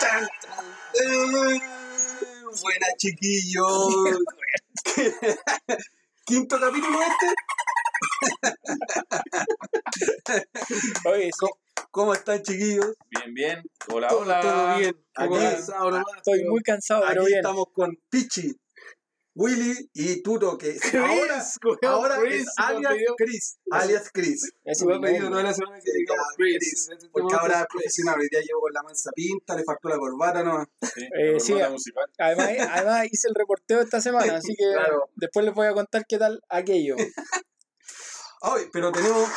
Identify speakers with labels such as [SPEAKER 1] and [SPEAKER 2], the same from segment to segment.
[SPEAKER 1] Tan, tan. Eh, Buena, chiquillos. Quinto capítulo este.
[SPEAKER 2] Oye,
[SPEAKER 1] ¿Cómo están, chiquillos?
[SPEAKER 3] Bien, bien. Hola,
[SPEAKER 1] Todo-
[SPEAKER 3] hola.
[SPEAKER 1] todo bien.
[SPEAKER 2] Aquí-
[SPEAKER 1] Cansado
[SPEAKER 2] estoy
[SPEAKER 1] pero
[SPEAKER 2] muy cansado, pero bien.
[SPEAKER 1] estamos con Pichi, Willy y Tuto, que ahora,
[SPEAKER 4] Chris,
[SPEAKER 1] ahora
[SPEAKER 4] Chris,
[SPEAKER 1] es alias
[SPEAKER 4] pedido-
[SPEAKER 1] Chris. Alias Chris.
[SPEAKER 2] Ese
[SPEAKER 4] Me
[SPEAKER 2] es
[SPEAKER 4] ha pedido toda la semana que digamos Chris.
[SPEAKER 1] Chris, Porque ahora
[SPEAKER 4] es
[SPEAKER 1] es profesional. Hoy día llevo con la mansa pinta, le faltó la corbata, ¿no?
[SPEAKER 3] Sí,
[SPEAKER 2] Eh, sí. Además, además hice el reporteo esta semana, así que
[SPEAKER 1] Claro.
[SPEAKER 2] después les voy a contar qué tal aquello.
[SPEAKER 1] Ay, pero tenemos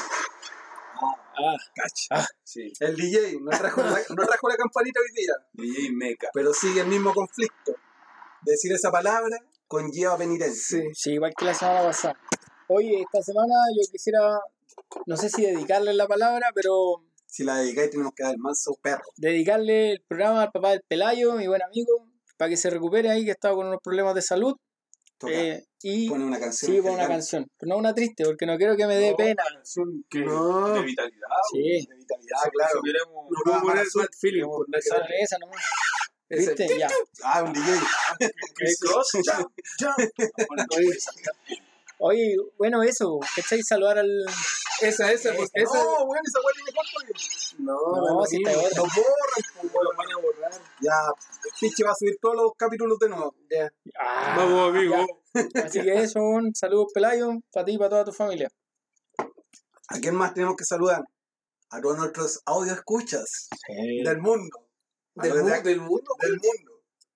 [SPEAKER 2] Ah,
[SPEAKER 1] cacha.
[SPEAKER 3] Sí.
[SPEAKER 1] El DJ no trajo, la, no trajo la campanita hoy día,
[SPEAKER 3] DJ Meca.
[SPEAKER 1] pero sigue el mismo conflicto. Decir esa palabra conlleva penitencia.
[SPEAKER 4] Sí.
[SPEAKER 2] sí, igual que la semana pasada. Oye, esta semana yo quisiera, no sé si dedicarle la palabra, pero
[SPEAKER 1] Si la dedicáis, tenemos que dar el manso perro.
[SPEAKER 2] dedicarle el programa al papá del Pelayo, mi buen amigo, para que se recupere ahí, que estaba con unos problemas de salud. Eh, y
[SPEAKER 1] pone una canción.
[SPEAKER 2] sí, pon una canción, pero no una triste, porque no quiero que me dé
[SPEAKER 3] No,
[SPEAKER 2] pena.
[SPEAKER 3] una canción que-
[SPEAKER 4] No.
[SPEAKER 3] de vitalidad.
[SPEAKER 2] Sí,
[SPEAKER 1] De vitalidad, claro.
[SPEAKER 3] queremos-
[SPEAKER 4] No puedo poner Bad Feeling
[SPEAKER 3] Queremos
[SPEAKER 4] por nada que
[SPEAKER 3] empezar.
[SPEAKER 4] ver.
[SPEAKER 2] esa nomás. ¿Viste? Ya.
[SPEAKER 1] Ah, un DJ.
[SPEAKER 3] Cross.
[SPEAKER 4] Oye,
[SPEAKER 2] Oye, bueno, eso, ¿cachai? Saludar al.
[SPEAKER 4] Esa, esa, pues, esa.
[SPEAKER 1] No, bueno, esa weá tiene corto.
[SPEAKER 4] No,
[SPEAKER 2] No,
[SPEAKER 4] no,
[SPEAKER 2] si te borra.
[SPEAKER 1] Lo borran, pues,
[SPEAKER 4] lo van a borrar.
[SPEAKER 1] Ya, Piche va a subir todos los capítulos de nuevo.
[SPEAKER 4] Ya.
[SPEAKER 2] Ah,
[SPEAKER 4] Vamos, amigo.
[SPEAKER 2] ya. Así que eso, un saludo Pelayo, para ti y para toda tu familia.
[SPEAKER 1] ¿A quién más tenemos que saludar? A todos nuestros audio escuchas del mundo. A
[SPEAKER 4] Del, mu- del mundo.
[SPEAKER 1] del mundo.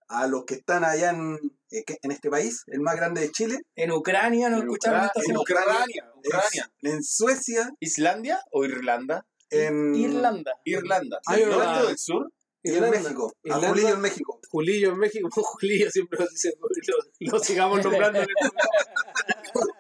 [SPEAKER 1] A los que están allá en, eh, en este país, el más grande de Chile,
[SPEAKER 2] En Ucrania nos
[SPEAKER 3] En
[SPEAKER 2] escucharon esta
[SPEAKER 3] Ucrania,
[SPEAKER 2] semana.
[SPEAKER 3] Ucrania, Ucrania.
[SPEAKER 1] en, en Suecia,
[SPEAKER 3] ¿Islandia o Irlanda?
[SPEAKER 1] en,
[SPEAKER 2] Irlanda.
[SPEAKER 3] Irlanda. ¿No
[SPEAKER 4] Irlanda.
[SPEAKER 3] del sur?
[SPEAKER 1] y en
[SPEAKER 4] Irlanda.
[SPEAKER 1] México. A
[SPEAKER 4] Irlanda.
[SPEAKER 1] Julillo en México.
[SPEAKER 4] Julillo en México. Julillo siempre lo dice. Lo, lo sigamos nombrando. en el programa.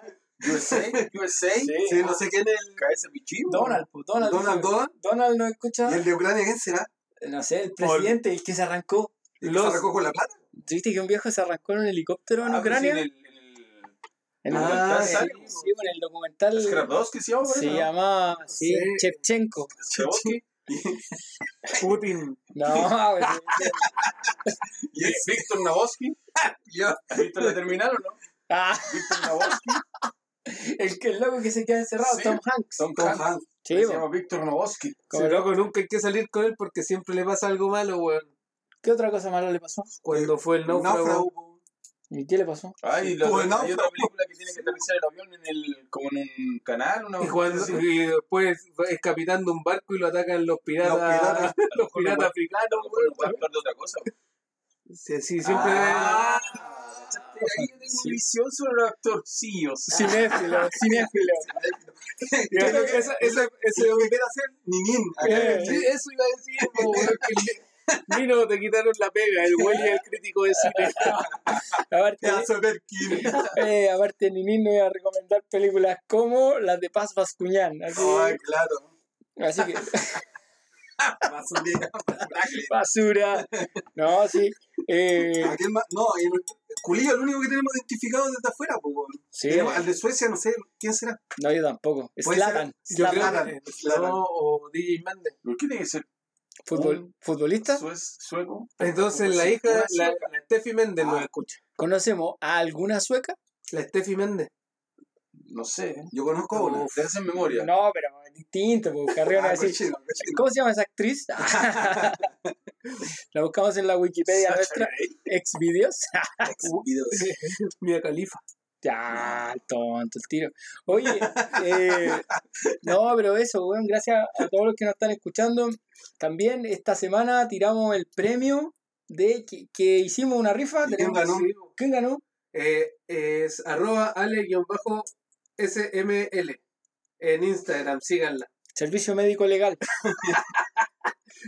[SPEAKER 3] USA. USA.
[SPEAKER 1] Sí, no sé quién es el.
[SPEAKER 3] KS Pichivo.
[SPEAKER 2] Donald, pues, Donald.
[SPEAKER 1] Donald Donald.
[SPEAKER 2] Donald nos escucha.
[SPEAKER 1] ¿Y el de Ucrania quién será?
[SPEAKER 2] No sé, el presidente, el que se arrancó.
[SPEAKER 1] ¿El que
[SPEAKER 4] Los-
[SPEAKER 1] se arrancó con la plata?
[SPEAKER 2] ¿Viste que un viejo se arrancó en un helicóptero en
[SPEAKER 3] Ah, pues
[SPEAKER 2] Ucrania?
[SPEAKER 3] en el- en el-
[SPEAKER 2] En el
[SPEAKER 1] Ah,
[SPEAKER 2] documental,
[SPEAKER 3] sí.
[SPEAKER 2] sí, en el documental
[SPEAKER 3] por
[SPEAKER 2] se
[SPEAKER 3] eso, ¿no?
[SPEAKER 2] llama sí,
[SPEAKER 4] Sí.
[SPEAKER 2] Chevchenko.
[SPEAKER 4] Putin.
[SPEAKER 2] No, pues,
[SPEAKER 1] Y el-
[SPEAKER 3] Víctor. ¿Has visto la terminal o no?
[SPEAKER 2] ah,
[SPEAKER 3] Víctor Navorsky.
[SPEAKER 2] el que el loco que se queda encerrado. Tom Hanks.
[SPEAKER 3] Tom
[SPEAKER 1] Tom
[SPEAKER 3] Hanks.
[SPEAKER 1] Hanks.
[SPEAKER 2] Sí,
[SPEAKER 3] Se llama Víctor Navorsky.
[SPEAKER 2] Como
[SPEAKER 4] loco nunca hay que salir con él porque siempre le pasa algo malo, weón.
[SPEAKER 2] ¿Qué otra cosa mala le pasó?
[SPEAKER 4] Cuando fue el náufrago.
[SPEAKER 2] ¿Y qué le pasó?
[SPEAKER 3] Ay, la,
[SPEAKER 1] Tuvo
[SPEAKER 3] hay otra película que tiene que aterrizar el avión en el, como en un canal, una
[SPEAKER 4] Y, cuando,
[SPEAKER 3] sí.
[SPEAKER 4] y después es capitando un barco y lo atacan los piratas,
[SPEAKER 1] Los piratas.
[SPEAKER 4] los piratas
[SPEAKER 3] A
[SPEAKER 4] africanos,
[SPEAKER 3] lo mejor no puede de otra cosa.
[SPEAKER 4] Sí, sí, siempre.
[SPEAKER 3] Ah, ahí yo tengo una visión sobre los actorcillos.
[SPEAKER 2] Cinéfilo, cinéfilo.
[SPEAKER 4] Esa, esa, ese,
[SPEAKER 1] Lo que quiere hacer.
[SPEAKER 4] Sí, eso iba a decir, le- Nino, te quitaron la pega, el güey y el crítico de cine.
[SPEAKER 2] Aparte, eh, aparte Ninin no iba a recomendar películas como las de Paz Vascuñán. Así,
[SPEAKER 1] Ay, claro.
[SPEAKER 2] así que,
[SPEAKER 1] Basurera.
[SPEAKER 2] basura. No, sí. Eh.
[SPEAKER 1] No, el Julillo es el único que tenemos identificado desde afuera, pues.
[SPEAKER 2] sí,
[SPEAKER 1] Tenemos al de Suecia, no sé, ¿quién será?
[SPEAKER 2] no, yo tampoco. Slatan. Zlatan.
[SPEAKER 4] no, o DJ Méndez.
[SPEAKER 3] ¿Por qué tiene que ser
[SPEAKER 2] Futbol, ¿Futbolista?
[SPEAKER 3] suez- sueco?
[SPEAKER 4] Entonces la hija, la Steffi Méndez
[SPEAKER 1] Ah.
[SPEAKER 4] nos escucha.
[SPEAKER 2] ¿Conocemos a alguna sueca?
[SPEAKER 4] La Steffi Méndez.
[SPEAKER 3] No sé.
[SPEAKER 1] Yo conozco una.
[SPEAKER 3] Deja en memoria.
[SPEAKER 2] No, pero es distinto, porque Carrión
[SPEAKER 1] Ah,
[SPEAKER 2] va a decir,
[SPEAKER 1] cochino, cochino.
[SPEAKER 2] ¿Cómo se llama esa actriz? la buscamos en la Wikipedia nuestra. Exvideos.
[SPEAKER 1] Videos.
[SPEAKER 4] Mia Califa.
[SPEAKER 2] ya, tonto el tiro. Oye, eh, no, pero eso, weón, gracias a todos los que nos están escuchando. También esta semana tiramos el premio de que, que hicimos una rifa.
[SPEAKER 1] ¿Y quién ganó?
[SPEAKER 2] ¿Quién ganó?
[SPEAKER 4] Eh, es arroba ale-sml en Instagram, síganla.
[SPEAKER 2] Servicio médico legal.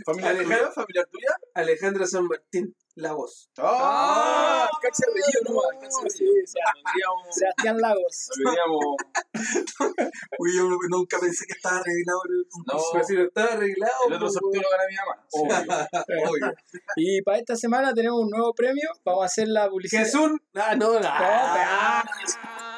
[SPEAKER 3] ¿Familiar
[SPEAKER 4] Alejandro.
[SPEAKER 3] tuya? ¿Familiar tuya?
[SPEAKER 4] Alejandra San Martín, la voz.
[SPEAKER 3] ¡Ah! El apellido, no,
[SPEAKER 2] sí,
[SPEAKER 3] Tendríamos-
[SPEAKER 2] Sebastián Lagos.
[SPEAKER 3] Tendríamos...
[SPEAKER 1] Uy, yo nunca pensé que estaba arreglado el
[SPEAKER 3] No,
[SPEAKER 4] Pero si no estaba arreglado.
[SPEAKER 3] el otro
[SPEAKER 4] pues,
[SPEAKER 3] sorteo lo gana mi mamá. Obvio.
[SPEAKER 1] Obvio.
[SPEAKER 2] Y para esta semana tenemos un nuevo premio. Vamos a hacer la publicidad.
[SPEAKER 4] Jesús. Ah, no, no.
[SPEAKER 2] No,
[SPEAKER 4] Ah,
[SPEAKER 2] ah, una publicidad.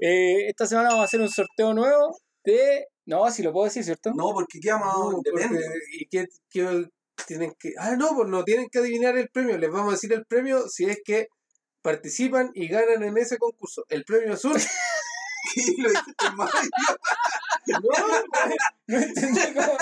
[SPEAKER 2] Eh, esta semana vamos a hacer un sorteo nuevo de. No, si lo puedo decir, ¿cierto?
[SPEAKER 1] No, porque qué vamos
[SPEAKER 4] no,
[SPEAKER 1] depende.
[SPEAKER 4] porque- ¿Y qué, qué, tienen que. Ah, no, pues no tienen que adivinar el premio. Les vamos a decir el premio si es que participan y ganan en ese concurso. El premio azul.
[SPEAKER 1] ¿Qué lo dijiste mal?
[SPEAKER 2] No entendí cómo.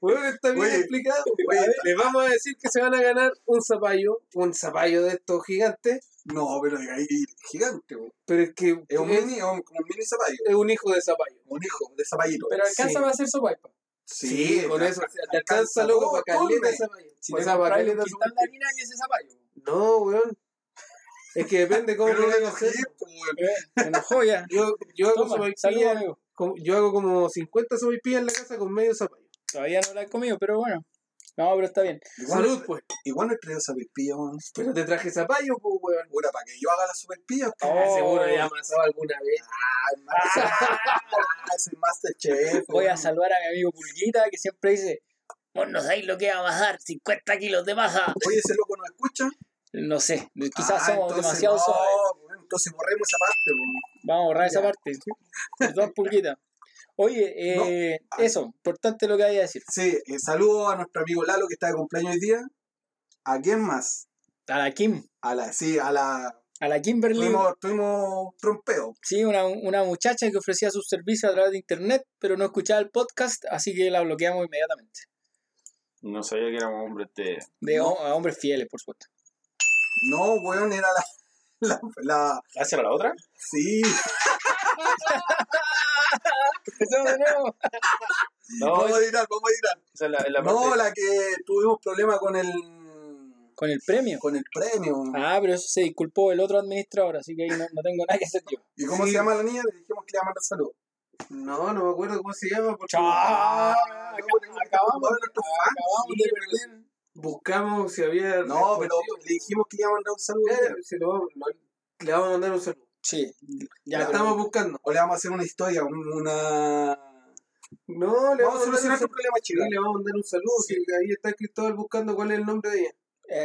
[SPEAKER 4] Bueno, está bien
[SPEAKER 1] Oye,
[SPEAKER 4] explicado.
[SPEAKER 1] oye,
[SPEAKER 4] les vamos a decir que se van a ganar un zapallo, un zapallo de estos gigantes,
[SPEAKER 1] No, pero es ahí gigante, weón.
[SPEAKER 4] pero es que
[SPEAKER 1] Es un
[SPEAKER 4] es,
[SPEAKER 1] mini, es un, un mini zapallo.
[SPEAKER 4] es un hijo de zapallo.
[SPEAKER 1] Un hijo de zapallito.
[SPEAKER 2] Pero alcanza
[SPEAKER 4] Sí.
[SPEAKER 2] para hacer sopaipa.
[SPEAKER 4] Sí, con eso te
[SPEAKER 1] alcanza
[SPEAKER 4] alcanza loco para caleta de zapallo.
[SPEAKER 2] Si
[SPEAKER 4] O
[SPEAKER 2] te compras un
[SPEAKER 4] caleta de zapallo.
[SPEAKER 2] harina y ese zapallo.
[SPEAKER 4] No, weón. Es que depende cómo
[SPEAKER 1] lo weón.
[SPEAKER 2] Eh, Se enojó ya.
[SPEAKER 4] Yo, yo hago
[SPEAKER 2] Toma,
[SPEAKER 4] como- yo hago como 50 sopaipillas en la casa con medio zapallo.
[SPEAKER 2] Todavía no la he comido, pero bueno. No, pero está bien.
[SPEAKER 1] Igual,
[SPEAKER 4] Salud, pues.
[SPEAKER 1] Igual no he traído zapipilla, weón.
[SPEAKER 4] Pero te traje zapallo, pues, weón.
[SPEAKER 1] Pura, para que yo haga las superpillas. po.
[SPEAKER 2] Oh.
[SPEAKER 4] Seguro ya amasado alguna vez.
[SPEAKER 1] Ah, es el Masterchef.
[SPEAKER 2] Voy a saludar a mi amigo Pulguita que siempre dice: Vos no sabéis lo que va a bajar, 50 kilos de masa.
[SPEAKER 1] Oye, ese loco no escucha.
[SPEAKER 2] No sé, quizás
[SPEAKER 1] Ah,
[SPEAKER 2] somos demasiado
[SPEAKER 1] no,
[SPEAKER 2] suaves.
[SPEAKER 1] Entonces borremos esa parte, weón.
[SPEAKER 2] Vamos a borrar esa parte. Perdón, Pulguita. Oye, eh,
[SPEAKER 1] No.
[SPEAKER 2] eso, importante lo que hay a decir.
[SPEAKER 1] Sí, eh, saludo a nuestro amigo Lalo que está de cumpleaños hoy día. ¿A quién más?
[SPEAKER 2] A la Kim,
[SPEAKER 1] A la, sí, a la.
[SPEAKER 2] a la Kimberly.
[SPEAKER 1] Tuvimos, tuvimos trompeo.
[SPEAKER 2] Sí, una, una muchacha que ofrecía sus servicios a través de internet, pero no escuchaba el podcast, así que la bloqueamos inmediatamente.
[SPEAKER 3] No sabía que éramos hombres de.
[SPEAKER 2] De
[SPEAKER 1] No.
[SPEAKER 2] ho- a hombres fieles, por supuesto.
[SPEAKER 1] No, weón, era la. La. la
[SPEAKER 3] ¿Hacia la otra?
[SPEAKER 1] sí,
[SPEAKER 2] Empezamos de nuevo.
[SPEAKER 3] No,
[SPEAKER 1] vamos a editar, vamos a editar.
[SPEAKER 3] esa es la, es la
[SPEAKER 1] No,
[SPEAKER 3] parte-
[SPEAKER 1] la que tuvimos problema con el.
[SPEAKER 2] Con el premio.
[SPEAKER 1] Con el premio.
[SPEAKER 2] Ah, pero eso se disculpó el otro administrador, así que ahí no, no tengo nada que hacer yo.
[SPEAKER 1] ¿Y cómo
[SPEAKER 4] Sí.
[SPEAKER 1] se llama la niña? Le dijimos que le iba a mandar salud.
[SPEAKER 4] No, no me acuerdo cómo se llama. Porque
[SPEAKER 2] Chao.
[SPEAKER 1] Ah,
[SPEAKER 2] Acabamos,
[SPEAKER 1] no,
[SPEAKER 2] acabamos de perder.
[SPEAKER 4] buscamos si había.
[SPEAKER 1] No, pero le dijimos que le iba a mandar un saludo.
[SPEAKER 4] Lo lo- le vamos a mandar un saludo.
[SPEAKER 2] Sí,
[SPEAKER 4] Ya,
[SPEAKER 2] ya,
[SPEAKER 4] estamos buscando.
[SPEAKER 1] O le vamos a hacer una historia, un- una.
[SPEAKER 4] No, le
[SPEAKER 1] Vamos a solucionar
[SPEAKER 4] un
[SPEAKER 1] tu problema,
[SPEAKER 4] Sí,
[SPEAKER 1] chica.
[SPEAKER 4] le vamos a mandar un saludo.
[SPEAKER 1] Sí.
[SPEAKER 4] si ahí está Cristóbal buscando cuál es el nombre de ella.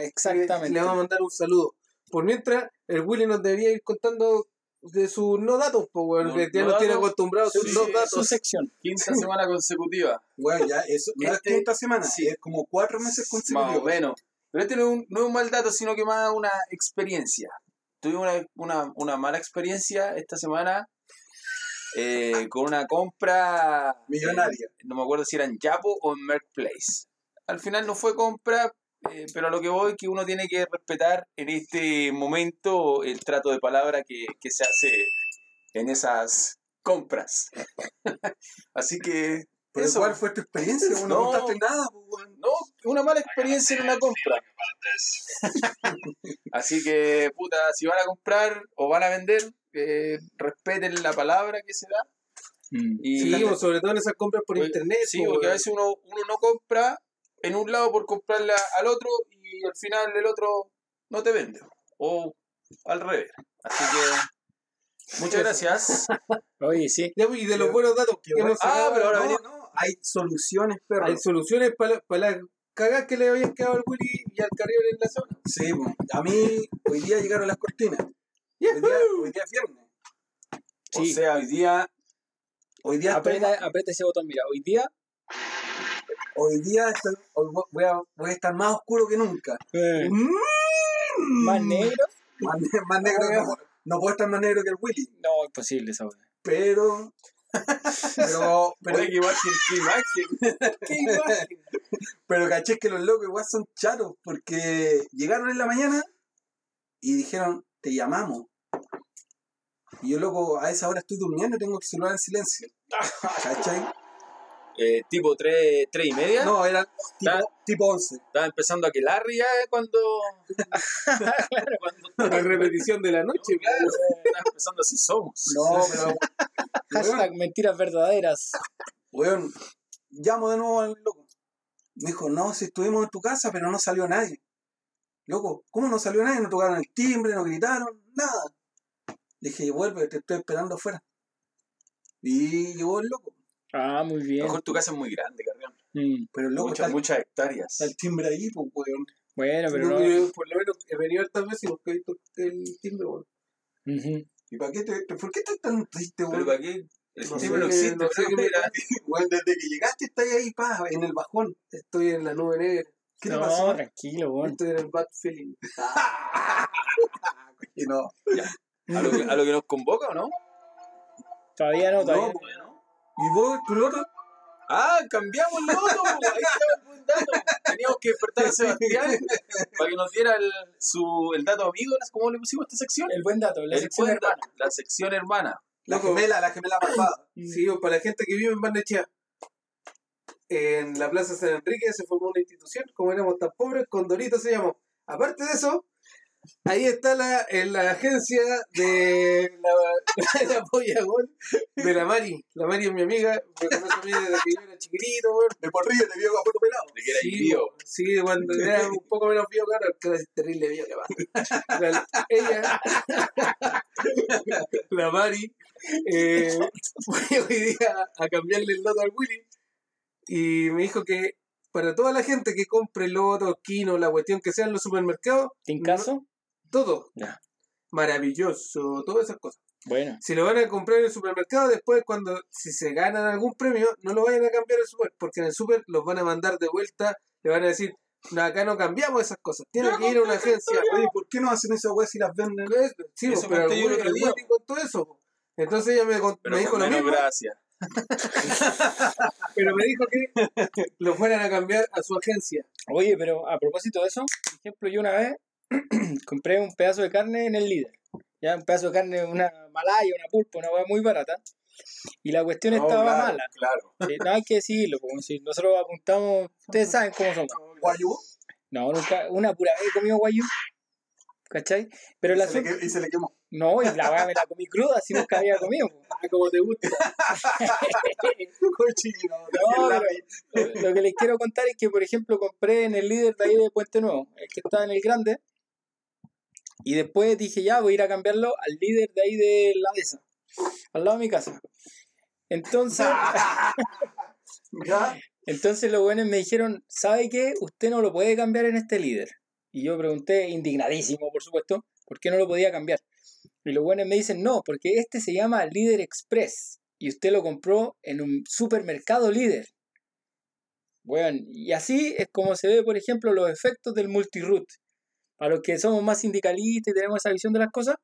[SPEAKER 2] exactamente.
[SPEAKER 4] Le vamos a mandar un saludo. Por mientras, el Willy nos debería ir contando de sus no datos, pues, weón,
[SPEAKER 3] No-
[SPEAKER 4] que ya
[SPEAKER 3] no
[SPEAKER 4] nos tiene acostumbrados sus
[SPEAKER 3] Sí,
[SPEAKER 4] no datos.
[SPEAKER 2] Su sección.
[SPEAKER 3] Quinta semana consecutiva,
[SPEAKER 1] Bueno, ya, eso. No es
[SPEAKER 3] Este-
[SPEAKER 1] quinta semana,
[SPEAKER 3] sí.
[SPEAKER 1] es como cuatro meses
[SPEAKER 3] más o
[SPEAKER 1] consecutivos.
[SPEAKER 3] menos. Pero este no es un, no es un mal dato, sino que más una experiencia. Tuve una, una, una mala experiencia esta semana eh, con una compra
[SPEAKER 1] Millonaria.
[SPEAKER 3] eh, no me acuerdo si era en Yapo o en Merck Place. Al final no fue compra, eh, pero a lo que voy es que uno tiene que respetar en este momento el trato de palabra que, que se hace en esas compras. Así que
[SPEAKER 1] Pero
[SPEAKER 3] eso.
[SPEAKER 1] ¿cuál fue tu experiencia? No,
[SPEAKER 3] No.
[SPEAKER 1] contaste nada, pues.
[SPEAKER 3] No, una mala experiencia en una compra. Así que, puta, si van a comprar o van a vender, eh, respeten la palabra que se da. Y
[SPEAKER 4] Sí, sobre todo en esas compras por internet.
[SPEAKER 3] Sí, porque a veces uno, uno no compra en un lado por comprarle a- al otro y al final el otro no te vende. O al revés. Así que, muchas gracias.
[SPEAKER 2] Oye, sí.
[SPEAKER 4] Y de los buenos datos que hemos
[SPEAKER 3] Ah, pero ahora
[SPEAKER 1] no, hay soluciones, perro.
[SPEAKER 4] hay soluciones para las cagas que le habían quedado al Willy y al Carrión en la zona.
[SPEAKER 1] Sí, pues, a mí hoy día llegaron las cortinas. Hoy día, hoy día es viernes.
[SPEAKER 3] O
[SPEAKER 2] Sí.
[SPEAKER 3] sea, hoy día
[SPEAKER 1] Hoy día,
[SPEAKER 2] Aprieta, aprieta ese botón, mira. Hoy día.
[SPEAKER 1] hoy día estoy- hoy voy, a, voy a estar más oscuro que nunca.
[SPEAKER 2] eh,
[SPEAKER 1] Mm.
[SPEAKER 2] más negro.
[SPEAKER 1] Más, más negro que no, no puedo estar más negro que el Willy.
[SPEAKER 2] No, imposible esa weá.
[SPEAKER 1] Pero. Pero. Pero,
[SPEAKER 3] Oye, qué imagen, qué imagen. Qué imagen.
[SPEAKER 1] pero caché que los locos igual son charos. Porque llegaron en la mañana y dijeron: Te llamamos. Y yo, loco, a esa hora estoy durmiendo y tengo el celular en silencio. ¿Cachai?
[SPEAKER 3] Eh, tipo 3, y media.
[SPEAKER 1] No, era tipo, tipo 11.
[SPEAKER 3] Estaba empezando a que Larry ya cuando. cuando
[SPEAKER 4] La repetición de la noche.
[SPEAKER 3] claro, estaba empezando así somos.
[SPEAKER 1] No, pero.
[SPEAKER 2] Hashtag mentiras verdaderas.
[SPEAKER 1] Weón, llamo de nuevo al loco. Me dijo, no, si estuvimos en tu casa, pero no salió nadie. Loco, ¿cómo no salió nadie? No tocaron el timbre, no gritaron, nada. Le dije, vuelve, te estoy esperando afuera. Y llegó el loco.
[SPEAKER 2] Ah, muy
[SPEAKER 3] A lo
[SPEAKER 2] bien.
[SPEAKER 3] mejor tu casa es muy grande, Carrión.
[SPEAKER 2] Mm,
[SPEAKER 1] Pero el loco
[SPEAKER 3] Muchas,
[SPEAKER 1] está,
[SPEAKER 3] muchas hectáreas.
[SPEAKER 1] está el timbre ahí, pues, weón.
[SPEAKER 2] Bueno, pero no.
[SPEAKER 4] yo por lo menos he venido hartas veces y nunca he visto el timbre, weón.
[SPEAKER 1] ¿Y para qué te, por qué estás tan triste,
[SPEAKER 3] Pero
[SPEAKER 1] weón?
[SPEAKER 3] para qué El
[SPEAKER 4] No sé
[SPEAKER 3] no existe,
[SPEAKER 4] no sé
[SPEAKER 3] pero
[SPEAKER 4] qué me
[SPEAKER 3] mira,
[SPEAKER 1] Weón, desde que llegaste estás ahí, pa, en el bajón.
[SPEAKER 4] Estoy en la nube negra.
[SPEAKER 1] ¿Qué te
[SPEAKER 2] no, tranquilo, weón.
[SPEAKER 4] Estoy en el bad feeling.
[SPEAKER 1] Y no.
[SPEAKER 3] a lo, que, a lo que nos convoca, ¿o no?
[SPEAKER 2] Todavía no, todavía
[SPEAKER 1] No,
[SPEAKER 2] no.
[SPEAKER 3] Bueno.
[SPEAKER 1] ¿Y vos, tu loto?
[SPEAKER 3] Ah, cambiamos el loto, ahí estaba el buen dato. Teníamos que despertar a Sebastián para que nos diera el, su, el dato amigo, ¿cómo le pusimos a esta sección?
[SPEAKER 2] El buen dato, la
[SPEAKER 3] El
[SPEAKER 2] sección hermana.
[SPEAKER 3] dato, la sección hermana.
[SPEAKER 1] La
[SPEAKER 4] Loco.
[SPEAKER 1] gemela, la gemela malvada.
[SPEAKER 4] Sí, o para la gente que vive en Barnechea. En la Plaza San Enrique se formó una institución, como éramos tan pobres, Condorito se llamó. Aparte de eso, ahí está la, en la agencia de la, la Polla Gol de la Mari. La Mari es mi amiga, me conoce a mí desde que yo era chiquitito, weón.
[SPEAKER 1] De porrillo te vio con pelado.
[SPEAKER 3] De que era
[SPEAKER 4] Sí, sí, cuando era un poco menos fío, claro, que era terrible fío que va. La- Ella, la Mari, eh, fue hoy día a cambiarle el loto al Willy y me dijo que para toda la gente que compre loto, quino, la cuestión que sea en los supermercados,
[SPEAKER 2] ¿En caso?
[SPEAKER 4] Todo.
[SPEAKER 2] Ya.
[SPEAKER 4] Maravilloso, todas esas cosas.
[SPEAKER 2] Bueno,
[SPEAKER 4] Si lo van a comprar en el supermercado, después cuando si se ganan algún premio, no lo vayan a cambiar al super, porque en el super los van a mandar de vuelta, le van a decir, no, acá no cambiamos esas cosas, tienen que ir a una agencia.
[SPEAKER 1] Oye, ¿por qué no hacen esa weá si las venden?
[SPEAKER 4] Sí,
[SPEAKER 3] Eso
[SPEAKER 4] pero el
[SPEAKER 3] conté yo el
[SPEAKER 4] Willy
[SPEAKER 3] otro
[SPEAKER 4] el
[SPEAKER 3] día.
[SPEAKER 4] Willy contó eso. po. Entonces ella me, con-
[SPEAKER 3] Pero
[SPEAKER 4] me dijo
[SPEAKER 3] con
[SPEAKER 4] lo
[SPEAKER 3] menos
[SPEAKER 4] mismo,
[SPEAKER 3] gracia.
[SPEAKER 4] pero me dijo que lo fueran a cambiar a su agencia.
[SPEAKER 2] oye, pero a propósito de eso, por ejemplo, yo una vez compré un pedazo de carne en el líder. Ya, un pedazo de carne, una malaya, una pulpa, una hueá muy barata. Y la cuestión
[SPEAKER 1] No,
[SPEAKER 2] estaba
[SPEAKER 1] claro,
[SPEAKER 2] mala.
[SPEAKER 1] Claro.
[SPEAKER 2] No hay que decirlo, como si nosotros apuntamos, ustedes saben cómo somos.
[SPEAKER 1] Guayú.
[SPEAKER 2] No, nunca, una pura vez he comido guayú. ¿Cachai? Pero
[SPEAKER 1] Y
[SPEAKER 2] la
[SPEAKER 1] se, le, que- y se le quemó.
[SPEAKER 2] No, y la weá me la comí cruda, si nunca había comido.
[SPEAKER 4] Ah, como te gusta.
[SPEAKER 2] No, pero lo, lo que les quiero contar es que, por ejemplo, compré en el líder de ahí de Puente Nuevo, el que está en el grande, y después dije, ya, voy a ir a cambiarlo al líder de ahí de la Deza, al lado de mi casa. Entonces, entonces los buenos me dijeron, ¿sabe qué? Usted no lo puede cambiar en este líder. Y yo pregunté, indignadísimo, por supuesto, ¿por qué no lo podía cambiar? Y los buenos me dicen, no, porque este se llama Líder Express y usted lo compró en un supermercado líder. Bueno, y así es como se ve, por ejemplo, los efectos del multiroot. Para los que somos más sindicalistas y tenemos esa visión de las cosas,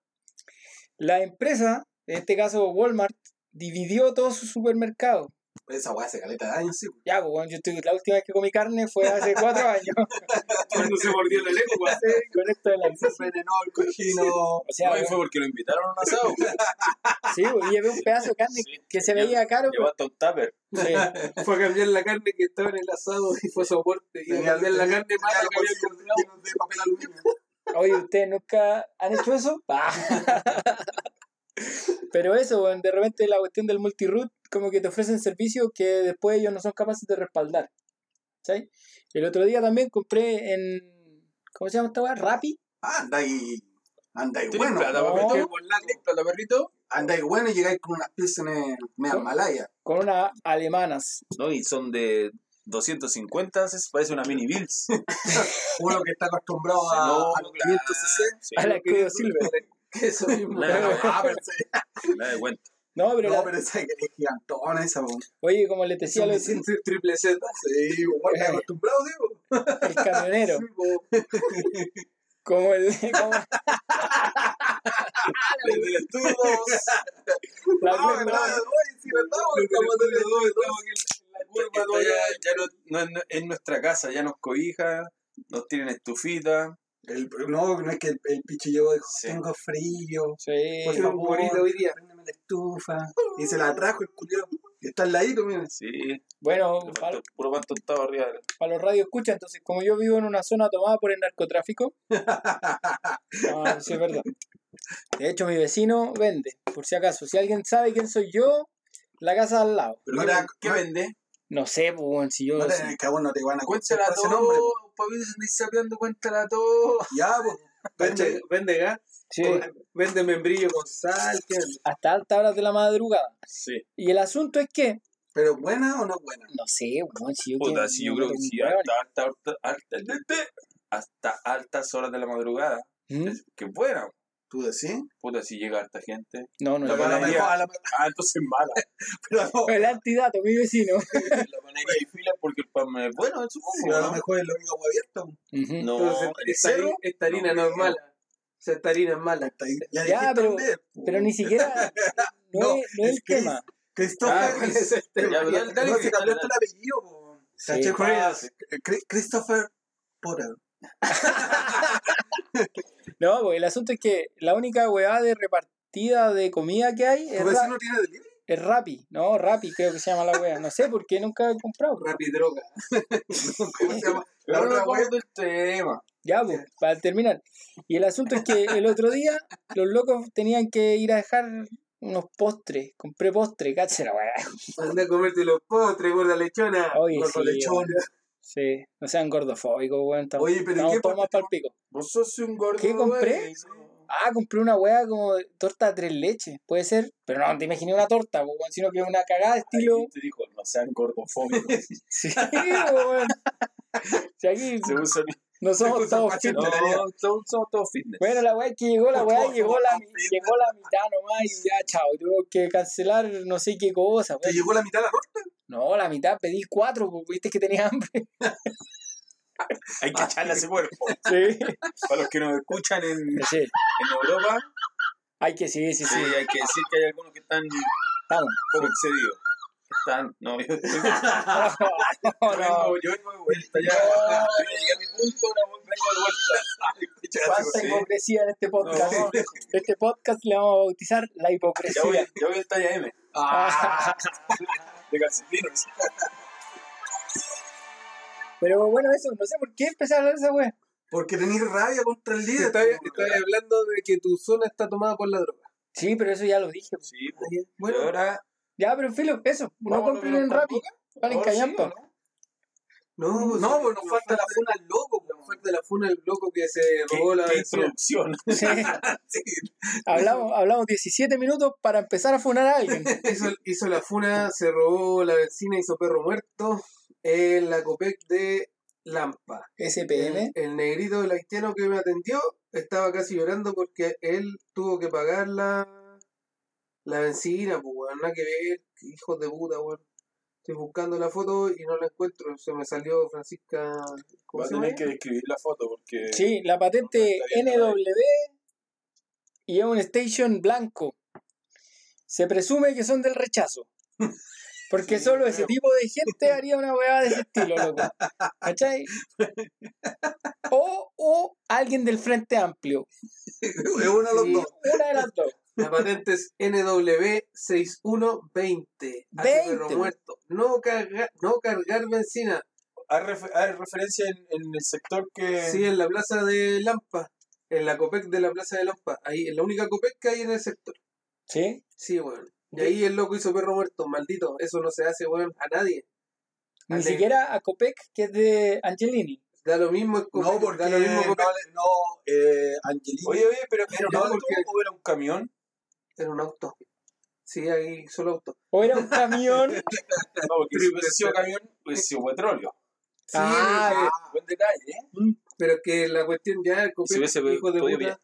[SPEAKER 2] la empresa, en este caso Walmart, dividió todo su supermercado.
[SPEAKER 1] Esa weá se caleta de años, sí.
[SPEAKER 2] Ya, pues, bueno, yo estoy, la última vez que comí carne fue hace cuatro años.
[SPEAKER 4] Cuando se mordió la lengua.
[SPEAKER 2] con esto de la
[SPEAKER 1] Se envenenó el cochino.
[SPEAKER 2] O sea,
[SPEAKER 3] No, y
[SPEAKER 2] bueno,
[SPEAKER 3] fue porque lo invitaron a un asado.
[SPEAKER 2] sí, pues, llevé un pedazo de carne
[SPEAKER 3] Sí.
[SPEAKER 2] que se veía caro.
[SPEAKER 3] Llevó hasta un tupper.
[SPEAKER 2] sí.
[SPEAKER 4] Fue a cambiar la carne que estaba en el asado y fue soporte. Y a cambiar la carne mala que había comprado.
[SPEAKER 1] de papel aluminio.
[SPEAKER 2] Oye, ¿ustedes nunca han hecho eso? Pero eso, bueno, de repente la cuestión del multiroot, como que te ofrecen servicios que después ellos no son capaces de respaldar. ¿Sí? El otro día también compré en. ¿Cómo se llama esta weá? Rappi.
[SPEAKER 1] Ah, anda ahí. Anda
[SPEAKER 3] ¿Tienes
[SPEAKER 1] bueno.
[SPEAKER 3] plata,
[SPEAKER 1] bueno y llegáis con unas piezas media
[SPEAKER 2] ¿Cómo?
[SPEAKER 1] malaya.
[SPEAKER 2] Con unas alemanas.
[SPEAKER 3] No, y son de 250, se parece una mini Bills.
[SPEAKER 1] Uno que está acostumbrado a,
[SPEAKER 3] No,
[SPEAKER 1] a los 500 cc.
[SPEAKER 3] Sí,
[SPEAKER 2] A la escudo Silver.
[SPEAKER 4] Eso mismo.
[SPEAKER 3] Nada,
[SPEAKER 1] Ah, pero sí.
[SPEAKER 3] nada de cuenta.
[SPEAKER 2] No, pero,
[SPEAKER 1] No,
[SPEAKER 2] la-
[SPEAKER 1] pero esa es gigantona esa, po.
[SPEAKER 2] oye, como les decía,
[SPEAKER 1] Son
[SPEAKER 2] lo-
[SPEAKER 1] distintos.
[SPEAKER 4] Triple Z.
[SPEAKER 1] Sí, que acostumbrado, digo.
[SPEAKER 2] el camionero.
[SPEAKER 1] Sí.
[SPEAKER 2] Como el. como
[SPEAKER 3] Desde el estudio
[SPEAKER 2] la-
[SPEAKER 1] No, estamos estamos aquí en la curva
[SPEAKER 3] Esto
[SPEAKER 1] todavía.
[SPEAKER 3] ya, ya no, no es, es nuestra casa, ya nos cobija, nos tienen estufita.
[SPEAKER 1] El- no, no es que el, el y dijo,
[SPEAKER 3] Sí.
[SPEAKER 1] tengo frío,
[SPEAKER 2] Sí.
[SPEAKER 1] por favor,
[SPEAKER 4] hoy día.
[SPEAKER 1] préndeme la estufa. Y se la trajo el culiao. Y está al ladito, miren.
[SPEAKER 3] Sí,
[SPEAKER 2] Bueno, para,
[SPEAKER 3] puro pan tontado arriba.
[SPEAKER 2] para los radios escucha, entonces, como yo vivo en una zona tomada por el narcotráfico, no, sí es verdad. De hecho, mi vecino vende, por si acaso. Si alguien sabe quién soy yo, la casa al lado.
[SPEAKER 3] ¿Pero
[SPEAKER 1] No
[SPEAKER 3] qué, vende?
[SPEAKER 2] No sé, pues, si yo.
[SPEAKER 1] No te,
[SPEAKER 2] si-
[SPEAKER 1] que a vos no te van a contar ese nombre.
[SPEAKER 3] Todo, papito, se sapeando, cuéntala todo.
[SPEAKER 1] Ya, pues.
[SPEAKER 4] Vende, gas.
[SPEAKER 2] sí,
[SPEAKER 4] Vende membrillo con sal.
[SPEAKER 2] hasta altas horas de la madrugada.
[SPEAKER 3] Sí.
[SPEAKER 2] Y el asunto es que,
[SPEAKER 1] Pero buena o no buena.
[SPEAKER 2] no sé, bueno, si yo
[SPEAKER 3] Puta,
[SPEAKER 2] que-
[SPEAKER 3] sí, yo
[SPEAKER 2] no
[SPEAKER 3] creo que sí, hasta, hasta, hasta, hasta, hasta altas horas de la madrugada.
[SPEAKER 2] ¿Mm?
[SPEAKER 3] Es- Que buena.
[SPEAKER 1] ¿Tú decís?
[SPEAKER 3] Puta, si llega harta gente.
[SPEAKER 2] No, no.
[SPEAKER 3] La panadería.
[SPEAKER 1] mejor,
[SPEAKER 3] Ah, entonces mala.
[SPEAKER 1] pero no,
[SPEAKER 2] El antidato, mi vecino.
[SPEAKER 3] la panadería hay fila porque el pan es bueno, supongo.
[SPEAKER 1] a lo mejor es la única agua abierta. po.
[SPEAKER 2] Ujú.
[SPEAKER 3] No,
[SPEAKER 4] Entonces, esta,
[SPEAKER 3] cerro.
[SPEAKER 4] harina- esta harina no es mala. O sea, esta harina es mala.
[SPEAKER 1] Ya,
[SPEAKER 2] Ya,
[SPEAKER 1] dijiste
[SPEAKER 2] pero-
[SPEAKER 1] es.
[SPEAKER 2] Pero ni siquiera. No,
[SPEAKER 1] No,
[SPEAKER 2] es, no es
[SPEAKER 1] es
[SPEAKER 2] el
[SPEAKER 1] que
[SPEAKER 2] tema.
[SPEAKER 4] Ah,
[SPEAKER 1] Christopher.
[SPEAKER 4] ¿cuál es el tema?
[SPEAKER 3] Ya, pero dale, dale,
[SPEAKER 1] no,
[SPEAKER 3] que-
[SPEAKER 1] se cambió
[SPEAKER 3] dale,
[SPEAKER 1] el apellido. po.
[SPEAKER 2] Sí.
[SPEAKER 1] ¿Cachai?
[SPEAKER 3] Chris.
[SPEAKER 1] Cri- Christopher Potter.
[SPEAKER 2] No, pues el asunto es que la única weá de repartida de comida que hay es,
[SPEAKER 1] ¿Tu
[SPEAKER 2] ra-
[SPEAKER 1] vecino tiene delivery?
[SPEAKER 2] es Rappi. No, Rappi creo que se llama la weá. No sé por qué nunca he comprado.
[SPEAKER 4] Rapidroga.
[SPEAKER 1] ¿Cómo se llama? La
[SPEAKER 3] no
[SPEAKER 1] otra
[SPEAKER 3] del tema.
[SPEAKER 2] Ya, pues, para terminar. Y el asunto es que el otro día los locos tenían que ir a dejar unos postres. Compré postre, cacha la weá.
[SPEAKER 4] Anda a comerte los postres, gorda lechona.
[SPEAKER 2] Oye,
[SPEAKER 1] Gordo
[SPEAKER 2] sí,
[SPEAKER 1] lechón.
[SPEAKER 2] weón. Sí, no sean gordofóbicos, weón. Estamos,
[SPEAKER 1] Oye, pero ¿y
[SPEAKER 2] estamos
[SPEAKER 1] qué
[SPEAKER 2] todos más
[SPEAKER 1] postre
[SPEAKER 2] pa'l pico.
[SPEAKER 3] Vos sos un gordo.
[SPEAKER 2] ¿Qué compré?
[SPEAKER 3] güey.
[SPEAKER 2] Ah, compré una weá como torta de tres leches, puede ser. Pero no, te imaginé una torta, weón, sino que una cagada de estilo.
[SPEAKER 3] Alguien te dijo, no sean gordofóbicos.
[SPEAKER 2] Sí, weón. Si aquí
[SPEAKER 3] Se usa
[SPEAKER 2] no somos todos fitness.
[SPEAKER 3] No, somos, todos fitness.
[SPEAKER 2] Bueno, la weá es que llegó la weá, llegó la, llegó la mitad nomás y ya, chao. Tuve que cancelar no sé qué cosa,
[SPEAKER 1] ¿Te llegó la mitad de la torta?
[SPEAKER 2] No, la mitad, pedí cuatro, pues, viste que tenía hambre.
[SPEAKER 3] Hay que echarle a ese cuerpo.
[SPEAKER 2] Sí.
[SPEAKER 3] Para los que nos escuchan en, en Europa,
[SPEAKER 2] hay que sí, sí,
[SPEAKER 3] sí,
[SPEAKER 2] sí.
[SPEAKER 3] hay que decir que hay algunos que están un poco excedidos. Están, no, yo, estoy-
[SPEAKER 2] No,
[SPEAKER 3] yo vengo, yo de vuelta ya. Yo llegué a mi punto, ahora vengo de vuelta.
[SPEAKER 2] Falta
[SPEAKER 3] Sí.
[SPEAKER 2] hipocresía en este podcast.
[SPEAKER 3] No.
[SPEAKER 2] Este podcast le vamos a bautizar la hipocresía.
[SPEAKER 3] voy, ya voy en talla M,
[SPEAKER 2] Ah.
[SPEAKER 3] de calcetines.
[SPEAKER 2] Pero bueno, eso, no sé por qué empecé a hablar de esa wea.
[SPEAKER 1] Porque tenés rabia contra el líder.
[SPEAKER 4] Estás hablando de que tu zona está tomada por la droga.
[SPEAKER 2] Sí, pero eso ya lo dije.
[SPEAKER 3] Sí, pues.
[SPEAKER 1] Bueno,
[SPEAKER 3] Y ahora.
[SPEAKER 2] Ya, pero filo, eso. No compren en
[SPEAKER 3] nos
[SPEAKER 2] Rappi.
[SPEAKER 3] convoca.
[SPEAKER 2] Valen
[SPEAKER 3] Ahora sí,
[SPEAKER 2] callampa.
[SPEAKER 3] ¿o no?
[SPEAKER 4] No, pues,
[SPEAKER 1] no, pues nos falta la funa al loco.
[SPEAKER 4] Nos falta la funa del loco que se
[SPEAKER 3] ¿Qué,
[SPEAKER 4] robó la
[SPEAKER 3] introducción?
[SPEAKER 2] Sí. hablamos, hablamos 17 minutos para empezar a funar a alguien.
[SPEAKER 4] Hizo, hizo la funa, se robó la vecina, hizo perro muerto en la Copec de Lampa.
[SPEAKER 2] SPM.
[SPEAKER 4] El, el negrito del haitiano que me atendió estaba casi llorando porque él tuvo que pagar la, la benzina, pues weón, nada que ver, hijos de puta, weón. Estoy buscando la foto y no la encuentro, se me salió Francisca. ¿Cómo
[SPEAKER 3] Va a tener que describir la foto porque.
[SPEAKER 2] Sí, la patente
[SPEAKER 3] No
[SPEAKER 2] NW y es un station blanco. Se presume que son del rechazo. Porque solo ese tipo de gente haría una weá de ese estilo, loco. ¿Cachai? O, o alguien del Frente Amplio.
[SPEAKER 1] Es uno de los
[SPEAKER 4] Sí.
[SPEAKER 1] dos.
[SPEAKER 2] Una de las dos.
[SPEAKER 4] La patente es NW6120. Hace perro
[SPEAKER 2] 20.
[SPEAKER 4] muerto. No, carga- no cargar benzina.
[SPEAKER 3] Hay, refer- hay referencia en, en el sector que.
[SPEAKER 4] Sí, en la plaza de Lampa. En la Copec de la plaza de Lampa. Ahí es la única Copec que hay en el sector.
[SPEAKER 2] ¿Sí?
[SPEAKER 4] Sí, weón. Y ahí el loco hizo perro muerto, maldito. Eso no se hace, weón, a nadie.
[SPEAKER 2] Ni
[SPEAKER 4] Ale.
[SPEAKER 2] siquiera a Copec, que es de Angelini.
[SPEAKER 4] Da lo mismo el Copec,
[SPEAKER 1] No, porque
[SPEAKER 4] da lo mismo
[SPEAKER 1] no,
[SPEAKER 4] Copec.
[SPEAKER 1] no eh, Angelini.
[SPEAKER 3] Oye, oye, pero ¿era un
[SPEAKER 4] No,
[SPEAKER 3] auto
[SPEAKER 4] porque-
[SPEAKER 3] era un camión?
[SPEAKER 4] Era un auto. Sí, ahí solo auto.
[SPEAKER 2] O era un camión.
[SPEAKER 3] No, porque si hubiese sido camión, hubiese sido petróleo.
[SPEAKER 4] Sí,
[SPEAKER 2] Ah,
[SPEAKER 4] eh,
[SPEAKER 3] Buen detalle, ¿eh?
[SPEAKER 4] pero que la cuestión ya, el
[SPEAKER 3] Si hubiese
[SPEAKER 4] hijo de puta,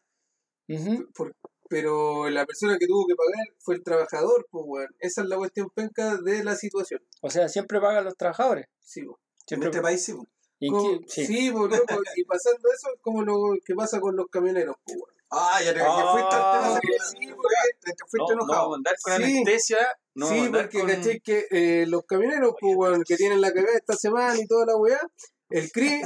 [SPEAKER 4] por- pero la persona que tuvo que pagar fue el trabajador, pues, weón. Esa es la cuestión penca de la situación.
[SPEAKER 2] O sea, siempre pagan los trabajadores.
[SPEAKER 4] Sí, po.
[SPEAKER 1] en
[SPEAKER 2] Siempre...
[SPEAKER 1] este país sí. po.
[SPEAKER 2] ¿Y
[SPEAKER 4] Como-
[SPEAKER 2] qué? Sí.
[SPEAKER 4] sí, pues, loco, y pasando eso es como lo que pasa con los camioneros, pues, weón.
[SPEAKER 1] Ah, ya te
[SPEAKER 3] Ah,
[SPEAKER 1] fuiste al tema.
[SPEAKER 4] sí,
[SPEAKER 1] Sí,
[SPEAKER 4] porque-
[SPEAKER 1] te, te
[SPEAKER 3] No,
[SPEAKER 1] fuiste
[SPEAKER 3] no
[SPEAKER 1] enojado.
[SPEAKER 3] vamos a andar con
[SPEAKER 4] Sí.
[SPEAKER 3] anestesia. No vamos a
[SPEAKER 4] sí, porque
[SPEAKER 3] con...
[SPEAKER 4] caché que eh, los camioneros, pues, weón, que tienen la cagada esta semana y toda la weá, el CRI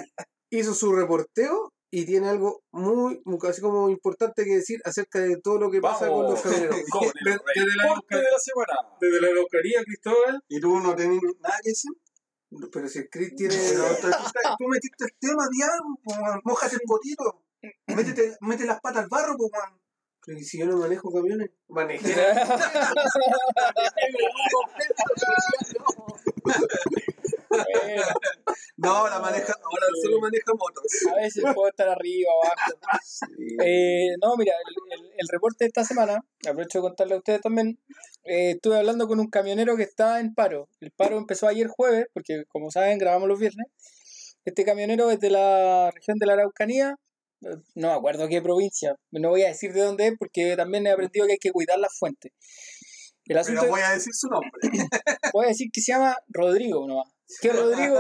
[SPEAKER 4] hizo su reporteo y tiene algo muy, muy casi como importante que decir acerca de todo lo que pasa con los
[SPEAKER 3] Vamos.
[SPEAKER 4] camioneros.
[SPEAKER 3] Con el
[SPEAKER 4] Desde- desde la
[SPEAKER 3] de la semana.
[SPEAKER 4] Desde la localía, Cristóbal.
[SPEAKER 1] ¿Y tú no tenés nada que decir?
[SPEAKER 4] Pero si el CRI tiene.
[SPEAKER 1] Tú, metiste el tema, di algo, po, weón. Mójate el potito. Métete, mete las patas al barro, pues, weón.
[SPEAKER 4] Pero ¿y si yo no manejo camiones? Manejé.
[SPEAKER 1] No, la maneja, ahora solo maneja motos.
[SPEAKER 2] a veces puedo estar arriba, abajo. Eh, no, mira, el, el- el reporte de esta semana, aprovecho de contarle a ustedes también, eh, estuve hablando con un camionero que está en paro. El paro empezó ayer jueves, porque como saben, grabamos los viernes. Este camionero es de la región de la Araucanía, no me acuerdo qué provincia, no voy a decir de dónde es porque también he aprendido que hay que cuidar las fuentes. El asunto
[SPEAKER 1] Pero voy a decir su nombre.
[SPEAKER 2] voy a decir que se llama Rodrigo nomás. ¿Qué Rodrigo?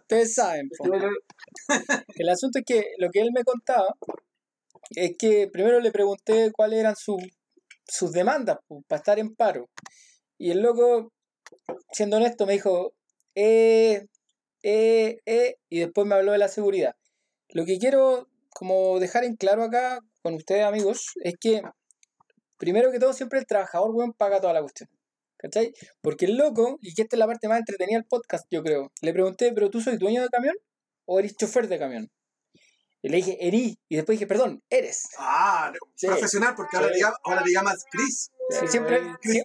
[SPEAKER 2] Ustedes saben. El asunto es que lo que él me contaba es que primero le pregunté cuáles eran sus sus demandas para estar en paro. Y el loco, siendo honesto, me dijo, eh, eh, eh, y después me habló de la seguridad. Lo que quiero como dejar en claro acá con ustedes amigos es que primero que todo siempre el trabajador weón paga toda la cuestión. ¿Cachai? Porque el loco, y que esta es la parte más entretenida del podcast, yo creo, le pregunté, ¿pero tú soy dueño de camión o eres chofer de camión? Y le dije, erí, y después dije, perdón, eres.
[SPEAKER 1] Ah,
[SPEAKER 2] Sí.
[SPEAKER 1] profesional, porque ahora,
[SPEAKER 2] Sí.
[SPEAKER 1] le llama- ahora le llamas Chris.
[SPEAKER 2] Sí, siempre,
[SPEAKER 1] Chris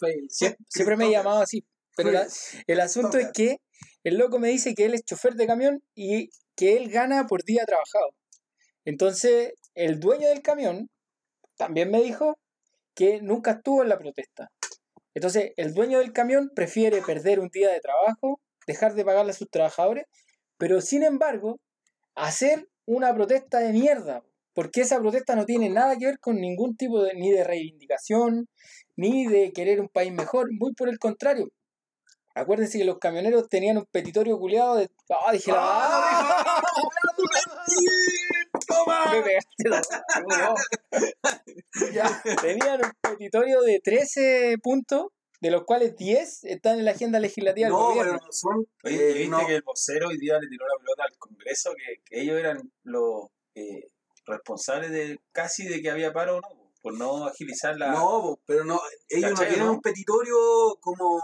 [SPEAKER 4] fail.
[SPEAKER 2] siempre, siempre me he llamado así. Pero la- el asunto es que el loco me dice que él es chofer de camión y que él gana por día trabajado. Entonces, el dueño del camión también me dijo que nunca estuvo en la protesta. Entonces, el dueño del camión prefiere perder un día de trabajo, dejar de pagarle a sus trabajadores, pero sin embargo, hacer una protesta de mierda. Porque esa protesta no tiene nada que ver con ningún tipo de, ni de reivindicación, ni de querer un país mejor, muy por el contrario. Acuérdense que los camioneros tenían un petitorio culiado de. ¡Ah, dije
[SPEAKER 1] ¡Ah!
[SPEAKER 2] Tenían un petitorio de 13 puntos, de los cuales 10 están en la agenda legislativa del
[SPEAKER 1] No, pero
[SPEAKER 2] gobierno.
[SPEAKER 1] no son.
[SPEAKER 3] Oye,
[SPEAKER 1] eh,
[SPEAKER 3] ¿y viste
[SPEAKER 1] no.
[SPEAKER 3] que el vocero hoy día le tiró la pelota al Congreso? Que, que ellos eran los eh, responsables de casi de que había paro o no, por no agilizar la...
[SPEAKER 1] No, pero no, ellos no
[SPEAKER 3] ¿Cachai,
[SPEAKER 1] tienen un petitorio como,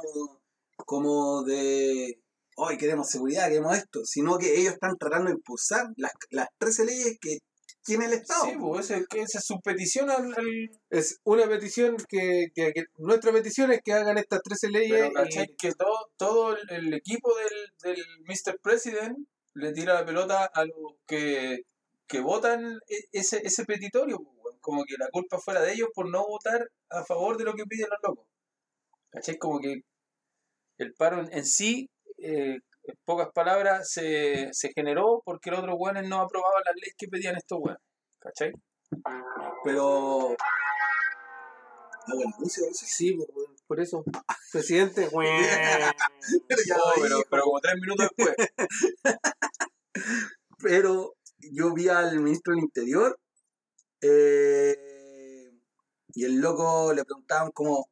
[SPEAKER 1] como de hoy queremos seguridad, queremos esto, sino que ellos están tratando de impulsar las, las 13 leyes que tiene el Estado.
[SPEAKER 3] Sí, pues que esa es su petición al... al-
[SPEAKER 4] Es una petición que, que- que- Nuestra petición es que hagan estas 13 leyes.
[SPEAKER 3] Pero,
[SPEAKER 4] y-
[SPEAKER 3] ¿cachai? Que todo, todo el, el equipo del, del Mr. President le tira la pelota a los que, que votan e- ese, ese petitorio, pues, como que la culpa fuera de ellos por no votar a favor de lo que piden los locos. ¿Cachai? Como que el paro en, en sí, eh, en pocas palabras, se, se generó porque los otros weones no aprobaban las leyes que pedían estos weones. ¿Cachai?
[SPEAKER 1] Pero. Ah, bueno, no sé.
[SPEAKER 4] Sí, por eso. Presidente, weón.
[SPEAKER 1] Pero, ya
[SPEAKER 3] pero, pero como tres minutos después.
[SPEAKER 1] Pero yo vi al ministro del Interior eh, y el loco le preguntaban como,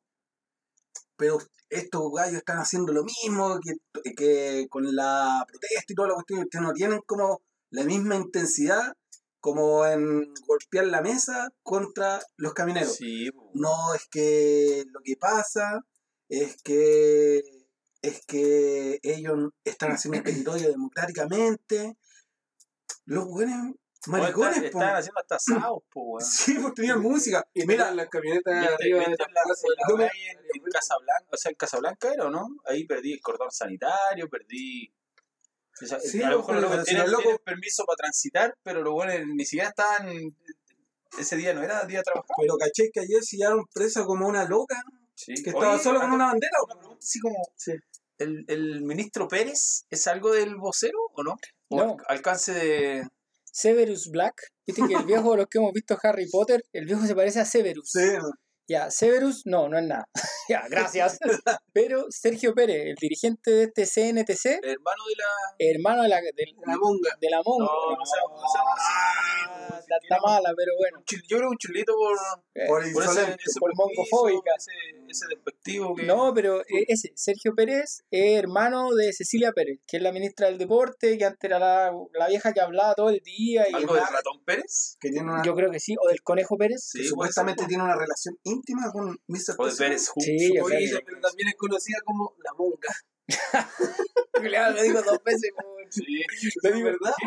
[SPEAKER 1] pero estos gallos están haciendo lo mismo que, que con la protesta y toda la cuestión, ustedes no tienen como la misma intensidad como en golpear la mesa contra los.
[SPEAKER 3] Sí, pues.
[SPEAKER 1] No, es que lo que pasa es que es que ellos están haciendo el territorio democráticamente. Los buenos maricones,
[SPEAKER 3] Están,
[SPEAKER 1] po.
[SPEAKER 3] están haciendo hasta asados, po, weón.
[SPEAKER 1] Sí, pues tenían música.
[SPEAKER 4] Y
[SPEAKER 1] Mira,
[SPEAKER 4] las camionetas arriba de la
[SPEAKER 3] en, Casablanca, o sea, en Casablanca era, ¿o no? Ahí perdí el cordón sanitario, perdí... o sea,
[SPEAKER 1] Sí,
[SPEAKER 3] a lo mejor los tienen, permiso para transitar, pero los buenos ni siquiera estaban... Ese día no era día de trabajar.
[SPEAKER 1] pero caché que ayer se llevaron presa como una loca
[SPEAKER 3] Sí.
[SPEAKER 1] que estaba
[SPEAKER 3] Oye,
[SPEAKER 1] solo con una bandera.
[SPEAKER 3] Una pregunta así como...
[SPEAKER 1] Sí.
[SPEAKER 3] ¿el, ¿El ministro Pérez es algo del vocero o no? ¿O
[SPEAKER 2] No.
[SPEAKER 3] al- alcance de...
[SPEAKER 2] Severus Black, viste que el viejo los que hemos visto Harry Potter, el viejo se parece a Severus. Ya, Severus, no, no es nada. ya, gracias. Pero Sergio Pérez, el dirigente de este CNTC,
[SPEAKER 3] hermano de la...
[SPEAKER 2] hermano de la, del-
[SPEAKER 4] La monga.
[SPEAKER 2] de la.
[SPEAKER 3] No, no seamos- no
[SPEAKER 2] Ah, está, mala, pero bueno.
[SPEAKER 3] Yo creo que un chulito por...
[SPEAKER 2] Eh,
[SPEAKER 1] por
[SPEAKER 3] Por ese,
[SPEAKER 1] insolente.
[SPEAKER 3] ese
[SPEAKER 2] Por mongofóbica.
[SPEAKER 3] Ese, ese despectivo que...
[SPEAKER 2] No, pero eh, ese, Sergio Pérez es hermano de Cecilia Pérez, que es la ministra del deporte, que antes era la, la vieja que hablaba todo el día. Y
[SPEAKER 3] ¿Algo del ratón Pérez?
[SPEAKER 1] Que tiene una,
[SPEAKER 2] yo creo que sí, o del Conejo Pérez.
[SPEAKER 3] Sí,
[SPEAKER 1] que supuestamente
[SPEAKER 3] ser.
[SPEAKER 1] tiene una relación íntima con Mr.
[SPEAKER 3] O. Pérez
[SPEAKER 2] Sí,
[SPEAKER 3] Su-
[SPEAKER 2] yo
[SPEAKER 4] Oye, pero también es conocida como la monga.
[SPEAKER 2] Lo digo dos veces. por-
[SPEAKER 3] Sí,
[SPEAKER 2] Lo digo-
[SPEAKER 4] ¿verdad?
[SPEAKER 3] Sí,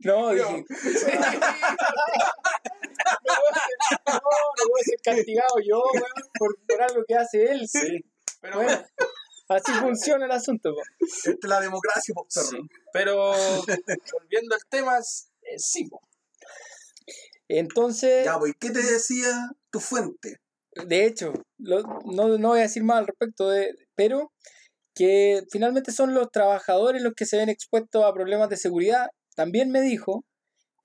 [SPEAKER 2] No, dije. no, no voy a ser castigado yo, weón, por, por algo que hace él.
[SPEAKER 3] Sí. Pero
[SPEAKER 2] Bueno, así funciona el asunto. po.
[SPEAKER 1] Esta es la democracia, po.
[SPEAKER 3] Sí. Pero volviendo al tema, eh, sí, po.
[SPEAKER 2] Entonces,
[SPEAKER 1] Ya, pues, ¿y ¿qué te decía tu fuente?
[SPEAKER 2] de hecho, lo- no, no voy a decir más al respecto, de, pero que finalmente son los trabajadores los que se ven expuestos a problemas de seguridad. También me dijo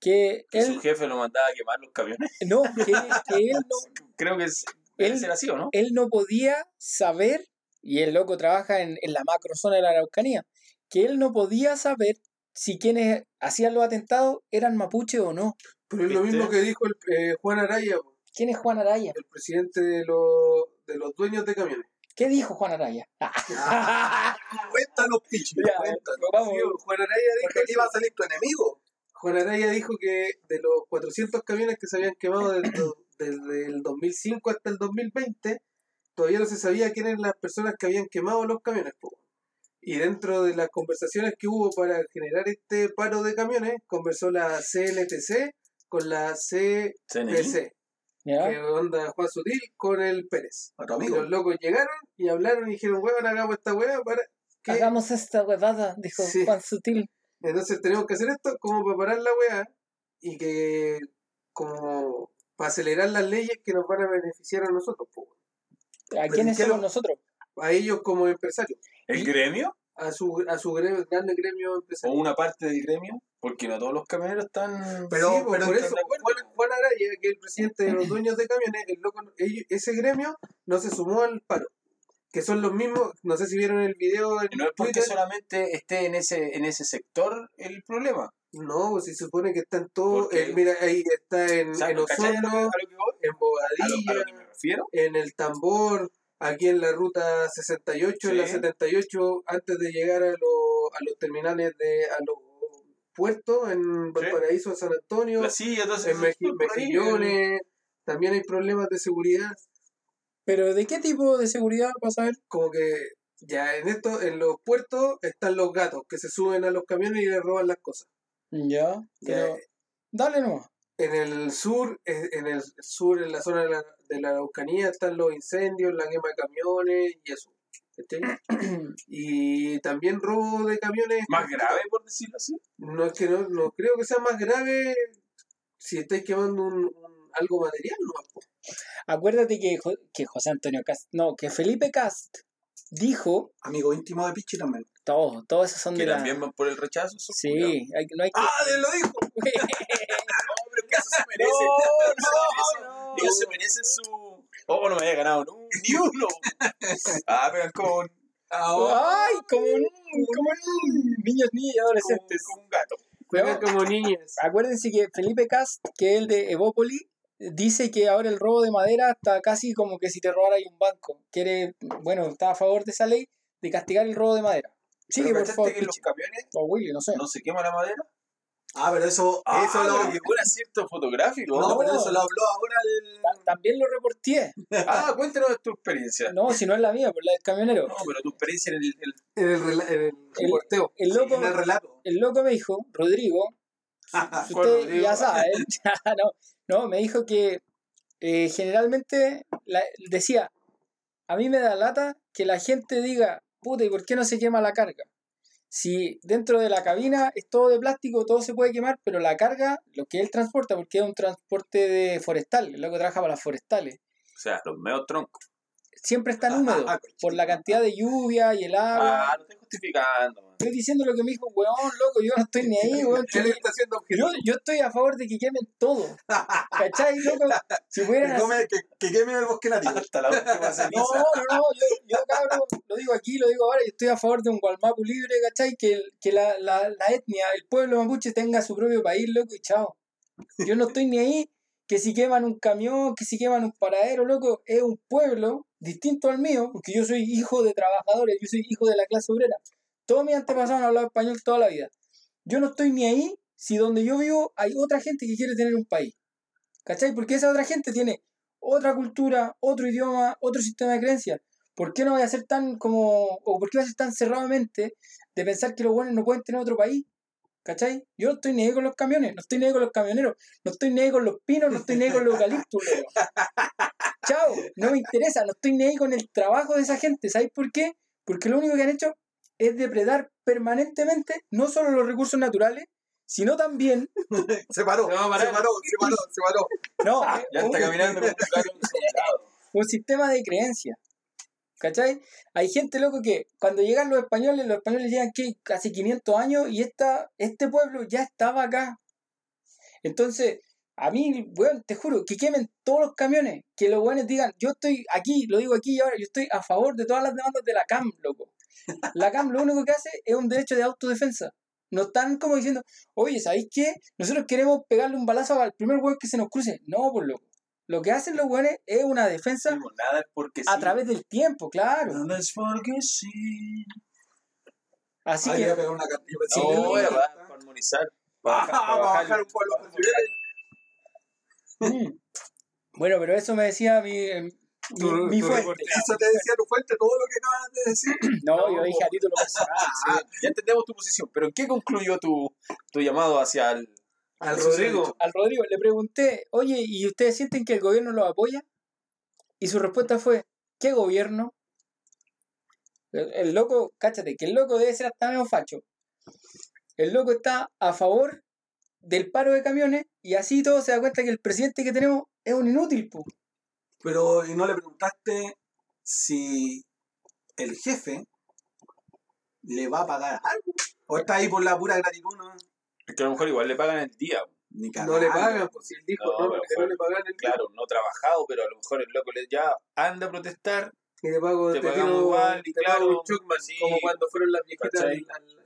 [SPEAKER 2] que
[SPEAKER 3] Que su jefe lo mandaba a quemar los camiones.
[SPEAKER 2] no, que, que él no,
[SPEAKER 3] Creo que es,
[SPEAKER 2] Él-
[SPEAKER 3] ser así, ¿o no?
[SPEAKER 2] él no podía saber, y el loco trabaja en, en la macrozona de la Araucanía, que él no podía saber si quienes hacían los atentados eran mapuche o no.
[SPEAKER 4] Pero es lo mismo que dijo el, eh, Juan Araya, po,
[SPEAKER 2] ¿Quién es Juan Araya?
[SPEAKER 4] el presidente de los, de los dueños de camiones.
[SPEAKER 2] ¿Qué dijo Juan Araya?
[SPEAKER 1] Cuéntanos, pichi.
[SPEAKER 2] Ya,
[SPEAKER 1] Cuéntanos.
[SPEAKER 2] vamos.
[SPEAKER 4] Sí, Juan Araya dijo,
[SPEAKER 1] Porque aquí va a salir tu enemigo.
[SPEAKER 4] Juan Araya dijo que de los 400 camiones que se habían quemado desde, desde el 2005 hasta el 2020, todavía no se sabía quiénes eran las personas que habían quemado los camiones. po. Y dentro de las conversaciones que hubo para generar este paro de camiones, conversó la CNTC con la
[SPEAKER 3] CNI.
[SPEAKER 4] CPC,
[SPEAKER 2] ¿Ya?
[SPEAKER 4] que onda Juan Sutil con el Pérez.
[SPEAKER 1] A tu
[SPEAKER 4] Y los locos llegaron y hablaron y dijeron, huevón, hagamos esta hueá para que...
[SPEAKER 2] Hagamos esta huevada, dijo
[SPEAKER 4] Sí.
[SPEAKER 2] Juan Sutil.
[SPEAKER 4] Entonces tenemos que hacer esto como para parar la weá y que como para acelerar las leyes que nos van a beneficiar a nosotros,
[SPEAKER 2] ¿A quiénes
[SPEAKER 1] ¿qué
[SPEAKER 2] somos nosotros?
[SPEAKER 4] a ellos como empresarios,
[SPEAKER 3] ¿El gremio?
[SPEAKER 4] A su a su gremio, grande gremio
[SPEAKER 3] ¿O
[SPEAKER 4] empresario.
[SPEAKER 3] una parte del gremio? Porque no todos los camioneros están...
[SPEAKER 1] Pero-
[SPEAKER 4] Sí,
[SPEAKER 1] pero
[SPEAKER 4] por eso. Juan, Juan Araya, que es el presidente de los dueños de camiones, el loco, ellos- ese gremio no se sumó al paro, que son los mismos, no sé si vieron el video en
[SPEAKER 3] no es porque
[SPEAKER 4] Twitter,
[SPEAKER 3] solamente esté en ese, en ese sector el problema.
[SPEAKER 4] no, pues se supone que están todos, eh, mira, ahí está en,
[SPEAKER 3] O
[SPEAKER 4] en
[SPEAKER 3] ¿cachai a lo que-
[SPEAKER 4] Osorno, en
[SPEAKER 3] A lo, a lo
[SPEAKER 4] Bobadilla,
[SPEAKER 3] que me refiero.
[SPEAKER 4] en el tambor, aquí en la ruta 68, en la
[SPEAKER 3] Sí.
[SPEAKER 4] 78, antes de llegar a, los a los terminales de a los puertos, en Valparaíso, San Antonio,
[SPEAKER 3] La silla, entonces...
[SPEAKER 4] en Meji- Mejillones, también hay problemas de seguridad,
[SPEAKER 2] ¿Pero de qué tipo de seguridad vas a ver?
[SPEAKER 4] como que ya en esto, en los puertos están los gatos que se suben a los camiones y les roban las cosas.
[SPEAKER 2] Ya, pero
[SPEAKER 4] Ya,
[SPEAKER 2] dale nomás.
[SPEAKER 4] En el sur, eh, en el sur, en la zona de la, de la Araucanía, están los incendios, la quema de camiones y eso. y también robo de camiones.
[SPEAKER 3] Más grave, por decirlo así.
[SPEAKER 4] No es que no, no creo que sea más grave si estáis quemando un, un- algo material, no
[SPEAKER 2] Acuérdate que, que José Antonio Cast, no, que Felipe Cast dijo,
[SPEAKER 1] Amigo íntimo de Pichi también.
[SPEAKER 2] todos, todos esos son
[SPEAKER 3] Que
[SPEAKER 2] de la...
[SPEAKER 3] también van por el rechazo.
[SPEAKER 2] Sí, hay, no hay que...
[SPEAKER 1] ¡Ah, él lo dijo!
[SPEAKER 3] No, pero eso se merece.
[SPEAKER 2] no, no.
[SPEAKER 3] Ellos se merecen su... Oh, no me había ganado no, ni uno. Ah, pegan con...
[SPEAKER 2] Ay, como un, como un niños, niñas y
[SPEAKER 3] Como,
[SPEAKER 2] adolescentes.
[SPEAKER 3] como un gato.
[SPEAKER 4] Juegan como niñas.
[SPEAKER 2] Acuérdense que Felipe Cast, que es el de Evópoli, dice que ahora el robo de madera está casi como que si te robara un banco. Quiere, bueno, está a favor de esa ley de castigar el robo de madera. Sí,
[SPEAKER 3] Pero
[SPEAKER 2] por
[SPEAKER 3] ¿cachaste
[SPEAKER 2] favor,
[SPEAKER 3] que en los camiones
[SPEAKER 2] o Willy, no sé.
[SPEAKER 3] no se quema la madera?
[SPEAKER 1] Ah, pero eso,
[SPEAKER 3] Ah,
[SPEAKER 1] eso lo.
[SPEAKER 3] llegó un acierto fotográfico.
[SPEAKER 1] No,
[SPEAKER 2] No.
[SPEAKER 1] pero eso lo habló ahora el.
[SPEAKER 2] Ta- También lo reporté.
[SPEAKER 3] Ah, cuéntanos de tu experiencia.
[SPEAKER 2] No, si no es la mía, por la del camionero.
[SPEAKER 3] No, pero tu experiencia en el...
[SPEAKER 4] En el, reporteo.
[SPEAKER 2] El loco,
[SPEAKER 1] En el relato.
[SPEAKER 2] el loco me dijo, Rodrigo, si
[SPEAKER 3] ¿Cuál
[SPEAKER 2] usted
[SPEAKER 3] Rodrigo?
[SPEAKER 2] ya sabe, no, no, me dijo que eh, generalmente la- decía, a mí me da lata que la gente diga, puta, ¿y por qué no se quema la carga? Si dentro de la cabina es todo de plástico, todo se puede quemar, pero la carga, lo que él transporta, porque es un transporte de forestal, el loco trabaja para las forestales,
[SPEAKER 3] O sea, los meos troncos.
[SPEAKER 2] Siempre están húmedos por la cantidad de lluvia y el agua.
[SPEAKER 3] Ah, no estoy justificando. man.
[SPEAKER 2] Estoy diciendo lo que me dijo, weón, loco, yo no estoy ni ahí, weón. que-
[SPEAKER 4] Él está haciendo
[SPEAKER 2] Yo, yo estoy a favor de que quemen todo. ¿Cachai, loco? Si pudieran
[SPEAKER 1] Que, que, que queme el bosque nativo.
[SPEAKER 3] Hasta la última
[SPEAKER 2] No, no, no, yo, yo cabrón, lo digo aquí, lo digo ahora, yo estoy a favor de un Gualmapu libre, ¿cachai? Que, el- que la, la, la etnia, el pueblo mapuche tenga su propio país, loco, y chao. Yo no estoy ni ahí que si queman un camión, que si queman un paradero, loco, es un pueblo distinto al mío, porque yo soy hijo de trabajadores, yo soy hijo de la clase obrera. Todos mis antepasados han hablado español toda la vida. Yo no estoy ni ahí si donde yo vivo hay otra gente que quiere tener un país. ¿Cachai? Porque esa otra gente tiene otra cultura, otro idioma, otro sistema de creencias. ¿Por qué no voy a ser tan como, o por qué voy a ser tan cerradamente de pensar que los buenos no pueden tener otro país? ¿Cachai? Yo no estoy ni ahí con los camiones, no estoy ni con los camioneros, no estoy ni ahí con los pinos, no estoy ni con los eucaliptus, loco. Chao, no me interesa, no estoy ni ahí con el trabajo de esa gente. ¿Sabéis por qué? Porque lo único que han hecho es depredar permanentemente no solo los recursos naturales, sino también,
[SPEAKER 1] Se paró,
[SPEAKER 4] Se va a parar.
[SPEAKER 1] se paró, se paró, se paró.
[SPEAKER 2] no,
[SPEAKER 3] Ya
[SPEAKER 2] un-
[SPEAKER 3] está caminando un
[SPEAKER 2] sistema de creencias. ¿Cachai? Hay gente loco que cuando llegan los españoles, los españoles llegan ¿qué? casi 500 años y esta, este pueblo ya estaba acá. Entonces, a mí, weón, te juro, que quemen todos los camiones, que los weones digan, yo estoy aquí, lo digo aquí y ahora, yo estoy a favor de todas las demandas de la CAM, loco. La CAM lo único que hace es un derecho de autodefensa. No están como diciendo, oye, ¿sabéis qué? Nosotros queremos pegarle un balazo al primer weón que se nos cruce. No, por loco. Lo que hacen los weones es una defensa
[SPEAKER 3] Sí, nada es porque
[SPEAKER 2] a
[SPEAKER 3] sí.
[SPEAKER 2] través del tiempo, claro.
[SPEAKER 3] Nada es porque sí.
[SPEAKER 2] Así
[SPEAKER 1] Ay,
[SPEAKER 2] que,
[SPEAKER 1] voy a pegar una cantidad de
[SPEAKER 3] No, armonizar. Bajar,
[SPEAKER 1] un.
[SPEAKER 2] Bueno, pero eso me decía mi, eh, mi,
[SPEAKER 4] Tu-
[SPEAKER 2] mi
[SPEAKER 4] tu
[SPEAKER 2] fuente.
[SPEAKER 1] Eso te decía tu fuente, todo lo que acabas de decir.
[SPEAKER 2] No,
[SPEAKER 3] No,
[SPEAKER 2] yo dije a título personal.
[SPEAKER 3] Sí, ya entendemos tu posición, pero ¿en qué concluyó tu, tu llamado hacia el...
[SPEAKER 4] Al Rodrigo.
[SPEAKER 2] Al Rodrigo le pregunté, oye, ¿y ustedes sienten que el gobierno los apoya? Y su respuesta fue, ¿qué gobierno? El, el loco, cáchate, que el loco debe ser hasta medio facho. El loco está a favor del paro de camiones y así todo se da cuenta que el presidente que tenemos es un inútil, po.
[SPEAKER 1] Pero, ¿y no le preguntaste si el jefe le va a pagar algo? ¿O está ahí por la pura gratitud? No,
[SPEAKER 3] Es que a lo mejor igual le pagan el día.
[SPEAKER 1] Ni
[SPEAKER 4] No le pagan, pues si él dijo
[SPEAKER 3] No,
[SPEAKER 4] no,
[SPEAKER 3] pero
[SPEAKER 4] que
[SPEAKER 3] fue-
[SPEAKER 4] no le pagan el
[SPEAKER 3] Claro, no trabajado, pero a lo mejor el loco le ya anda a protestar.
[SPEAKER 4] Y te pago,
[SPEAKER 3] Te
[SPEAKER 4] te,
[SPEAKER 3] pagamos
[SPEAKER 4] tiro,
[SPEAKER 3] igual, y
[SPEAKER 4] te pago
[SPEAKER 3] claro,
[SPEAKER 4] un Chocman,
[SPEAKER 3] sí.
[SPEAKER 4] como cuando fueron las viejitas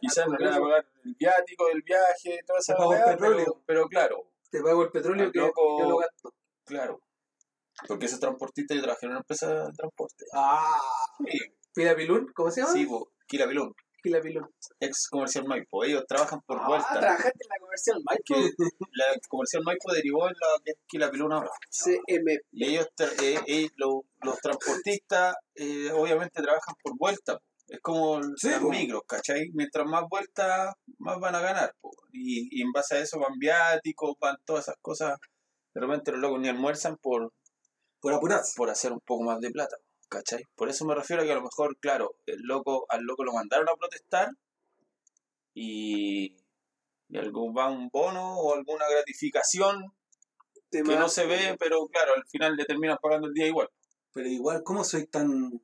[SPEAKER 3] Quizás no le van a pagar el viático del viaje, toda esa
[SPEAKER 1] el petróleo.
[SPEAKER 3] Pero, pero claro,
[SPEAKER 4] Te pago el petróleo que
[SPEAKER 3] loco-
[SPEAKER 4] yo lo gasto.
[SPEAKER 3] claro. Porque esos transportistas yo trabajé en una empresa de transporte.
[SPEAKER 1] Ah,
[SPEAKER 3] Sí,
[SPEAKER 4] ¿Pilapilún? ¿Cómo se llama?
[SPEAKER 3] sí, po, Ex comercial Maipo. Ellos trabajan por
[SPEAKER 5] Ah,
[SPEAKER 3] vuelta.
[SPEAKER 5] trabajaste en la comercial Maipo.
[SPEAKER 3] la comercial Maipo derivó en la que es ahora. Y ellos, eh, eh, lo- los transportistas, eh, obviamente trabajan por vuelta. po. Es como
[SPEAKER 1] Sí,
[SPEAKER 3] los micros, ¿cachai? Mientras más vueltas, más van a ganar. po. Y, y en base a eso van viáticos, van todas esas cosas. De repente los locos ni almuerzan por,
[SPEAKER 1] por apurarse.
[SPEAKER 3] por hacer un poco más de plata, ¿cachai? Por eso me refiero a que a lo mejor, claro, el loco, al loco lo mandaron a protestar y, y algún va un bono o alguna gratificación que no se ve, pero claro, al final le terminan pagando el día igual.
[SPEAKER 1] Pero igual, ¿cómo soy tan...?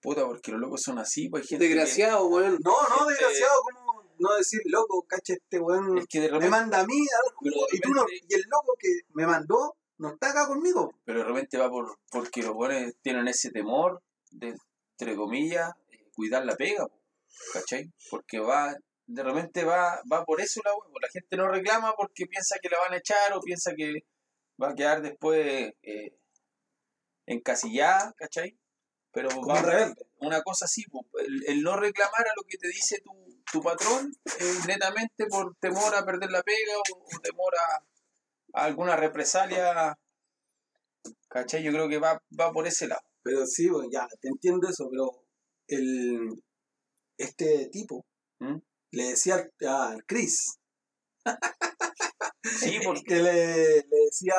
[SPEAKER 3] Puta, porque los locos son así, pues hay gente que-
[SPEAKER 4] Desgraciado, weón.
[SPEAKER 1] No, no,
[SPEAKER 3] Gente-
[SPEAKER 1] desgraciado, ¿cómo no decir, loco, cacha este weón?
[SPEAKER 3] es que de
[SPEAKER 1] Me
[SPEAKER 3] repente,
[SPEAKER 1] manda a mí a dar
[SPEAKER 3] Pero
[SPEAKER 1] jugo
[SPEAKER 3] de
[SPEAKER 1] y, tú no, y el loco que me mandó no está acá conmigo.
[SPEAKER 3] pero de repente va por porque los buenos tienen ese temor de, entre comillas, eh, cuidar la pega, ¿cachai? Porque va, de repente va, va por eso la huevo. La gente no reclama porque piensa que la van a echar o piensa que va a quedar después eh, encasillada, ¿cachai? Pero va
[SPEAKER 1] rebelde.
[SPEAKER 3] una cosa así, el, el no reclamar a lo que te dice tu, tu patrón es netamente por temor a perder la pega o, o temor a, a alguna represalia, ¿cachai? Yo creo que va, va por ese lado.
[SPEAKER 1] Pero sí, pues, ya, te entiendo eso, pero el este tipo
[SPEAKER 3] ¿Mm?
[SPEAKER 1] le decía al, al Chris
[SPEAKER 3] Sí, porque
[SPEAKER 1] que le, le decía,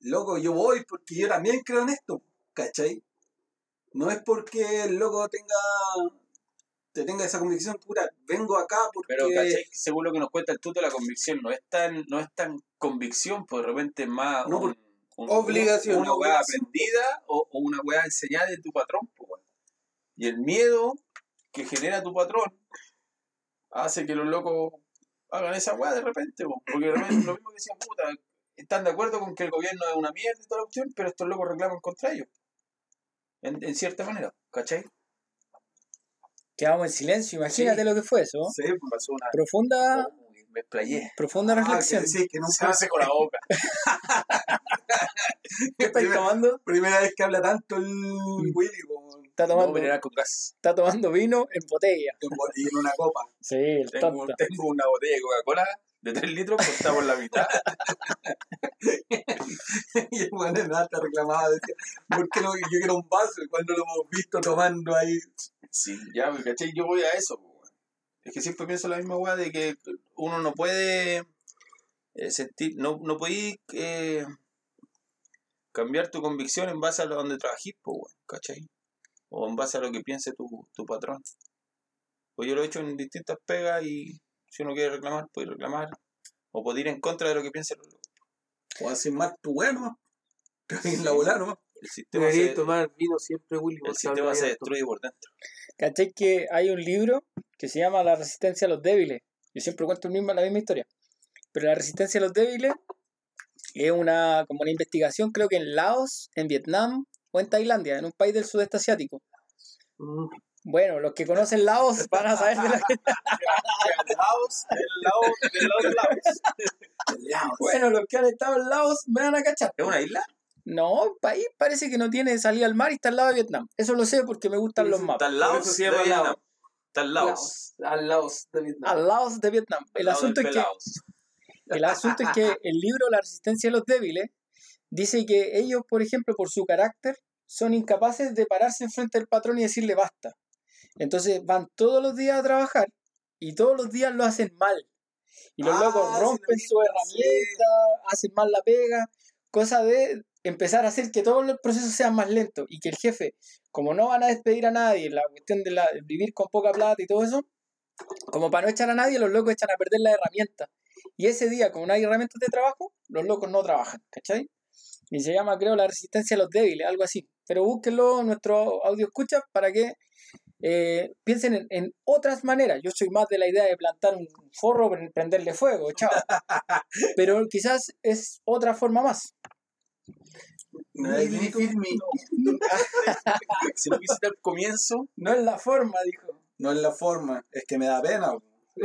[SPEAKER 1] loco, yo voy porque yo también creo en esto, ¿cachai? No es porque el loco tenga te tenga esa convicción pura, vengo acá porque...
[SPEAKER 3] Pero, ¿cachai? Según lo que nos cuenta el tuto, la convicción no es tan, no es tan convicción, pues de repente es más
[SPEAKER 1] No,
[SPEAKER 3] un-
[SPEAKER 4] Obligación.
[SPEAKER 3] una weá
[SPEAKER 1] Obligación.
[SPEAKER 3] aprendida o, o una weá enseñada de tu patrón. pues. Y el miedo que genera tu patrón hace que los locos hagan esa weá de repente, pues, porque de repente lo mismo que decían, puta, están de acuerdo con que el gobierno es una mierda y toda la cuestión, pero estos locos reclaman contra ellos. En, en cierta manera, ¿cachai?
[SPEAKER 2] Quedamos en silencio, imagínate
[SPEAKER 3] Sí.
[SPEAKER 2] lo que fue eso.
[SPEAKER 1] Sí,
[SPEAKER 3] Pasó una...
[SPEAKER 2] Profunda,
[SPEAKER 3] Uy, me explayé.
[SPEAKER 2] profunda
[SPEAKER 1] ah,
[SPEAKER 2] reflexión.
[SPEAKER 1] que nunca-
[SPEAKER 3] Se me secó la boca.
[SPEAKER 2] ¿Qué estáis
[SPEAKER 1] primera-
[SPEAKER 2] tomando?
[SPEAKER 1] Primera vez que habla tanto el Willy po,
[SPEAKER 2] Está
[SPEAKER 3] No,
[SPEAKER 2] tomando,
[SPEAKER 3] mineral con gas.
[SPEAKER 2] está tomando vino en botella.
[SPEAKER 1] en bo- y en una copa.
[SPEAKER 2] Sí, el
[SPEAKER 3] Tengo,
[SPEAKER 2] tonto.
[SPEAKER 3] tengo una botella de Coca-Cola de 3 litros cortada por la mitad.
[SPEAKER 1] y el en nada te reclamaba, decía, ¿por qué no? Yo quiero un vaso y cuando lo hemos visto tomando ahí.
[SPEAKER 3] Sí, ya, pues, ¿cachai? Yo voy a eso. pues. Es que siempre pienso la misma weá de que uno no puede eh, sentir, no, no podéis eh, cambiar tu convicción en base a lo donde trabajís, pues, weón, ¿cachai? O en base a lo que piense tu, tu patrón. Pues yo lo he hecho en distintas pegas y si uno quiere reclamar, puede reclamar. O puede ir en contra de lo que piense locos.
[SPEAKER 1] O así más tu bueno, en la bola, ¿no?
[SPEAKER 3] El sistema, se,
[SPEAKER 4] tomar vino siempre, Willy.
[SPEAKER 3] el sistema se destruye por dentro.
[SPEAKER 2] ¿Cachai que hay un libro que se llama La resistencia a los débiles? Yo siempre cuento el mismo- la misma historia. pero la resistencia a los débiles es una, como una investigación, creo que en Laos, en Vietnam o en Tailandia, en un país del sudeste asiático.
[SPEAKER 4] Mm.
[SPEAKER 2] Bueno, los que conocen Laos van a saber de la que...
[SPEAKER 3] Laos, el Laos, del lado de Laos.
[SPEAKER 2] Bueno, los que han estado en Laos me van a cachar.
[SPEAKER 3] ¿Es una isla?
[SPEAKER 2] No, el país parece que no tiene salida al mar y está al lado de Vietnam. Eso lo sé porque me gustan los
[SPEAKER 3] Está
[SPEAKER 2] mapas.
[SPEAKER 3] al
[SPEAKER 4] Por eso se
[SPEAKER 3] de Vietnam. Está al Laos.
[SPEAKER 4] Laos, Al Laos de Vietnam.
[SPEAKER 2] Al Laos de Vietnam. El
[SPEAKER 3] Al lado
[SPEAKER 2] asunto, es que, el asunto es que el libro La resistencia de los débiles dice que ellos, por ejemplo, por su carácter, son incapaces de pararse enfrente del patrón y decirle basta. Entonces van todos los días a trabajar y todos los días lo hacen mal. Y los
[SPEAKER 1] Ah,
[SPEAKER 2] locos rompen su herramienta, hacen mal la pega, cosa de empezar a hacer que todos los procesos sean más lentos y que el jefe, como no van a despedir a nadie, la cuestión de la, vivir con poca plata y todo eso, como para no echar a nadie, los locos echan a perder las herramientas. Y ese día, como no hay herramientas de trabajo, los locos no trabajan, ¿cachai? Y se llama, creo, la resistencia a los débiles, algo así. Pero búsquenlo en nuestro audio escucha para que eh, piensen en, en otras maneras. Yo soy más de la idea de plantar un forro, pre- prenderle fuego, chao. Pero quizás es otra forma más.
[SPEAKER 1] No es ni firme.
[SPEAKER 3] Si no quisiste al comienzo,
[SPEAKER 2] No es la forma, dijo.
[SPEAKER 1] No es la forma, es que me da pena.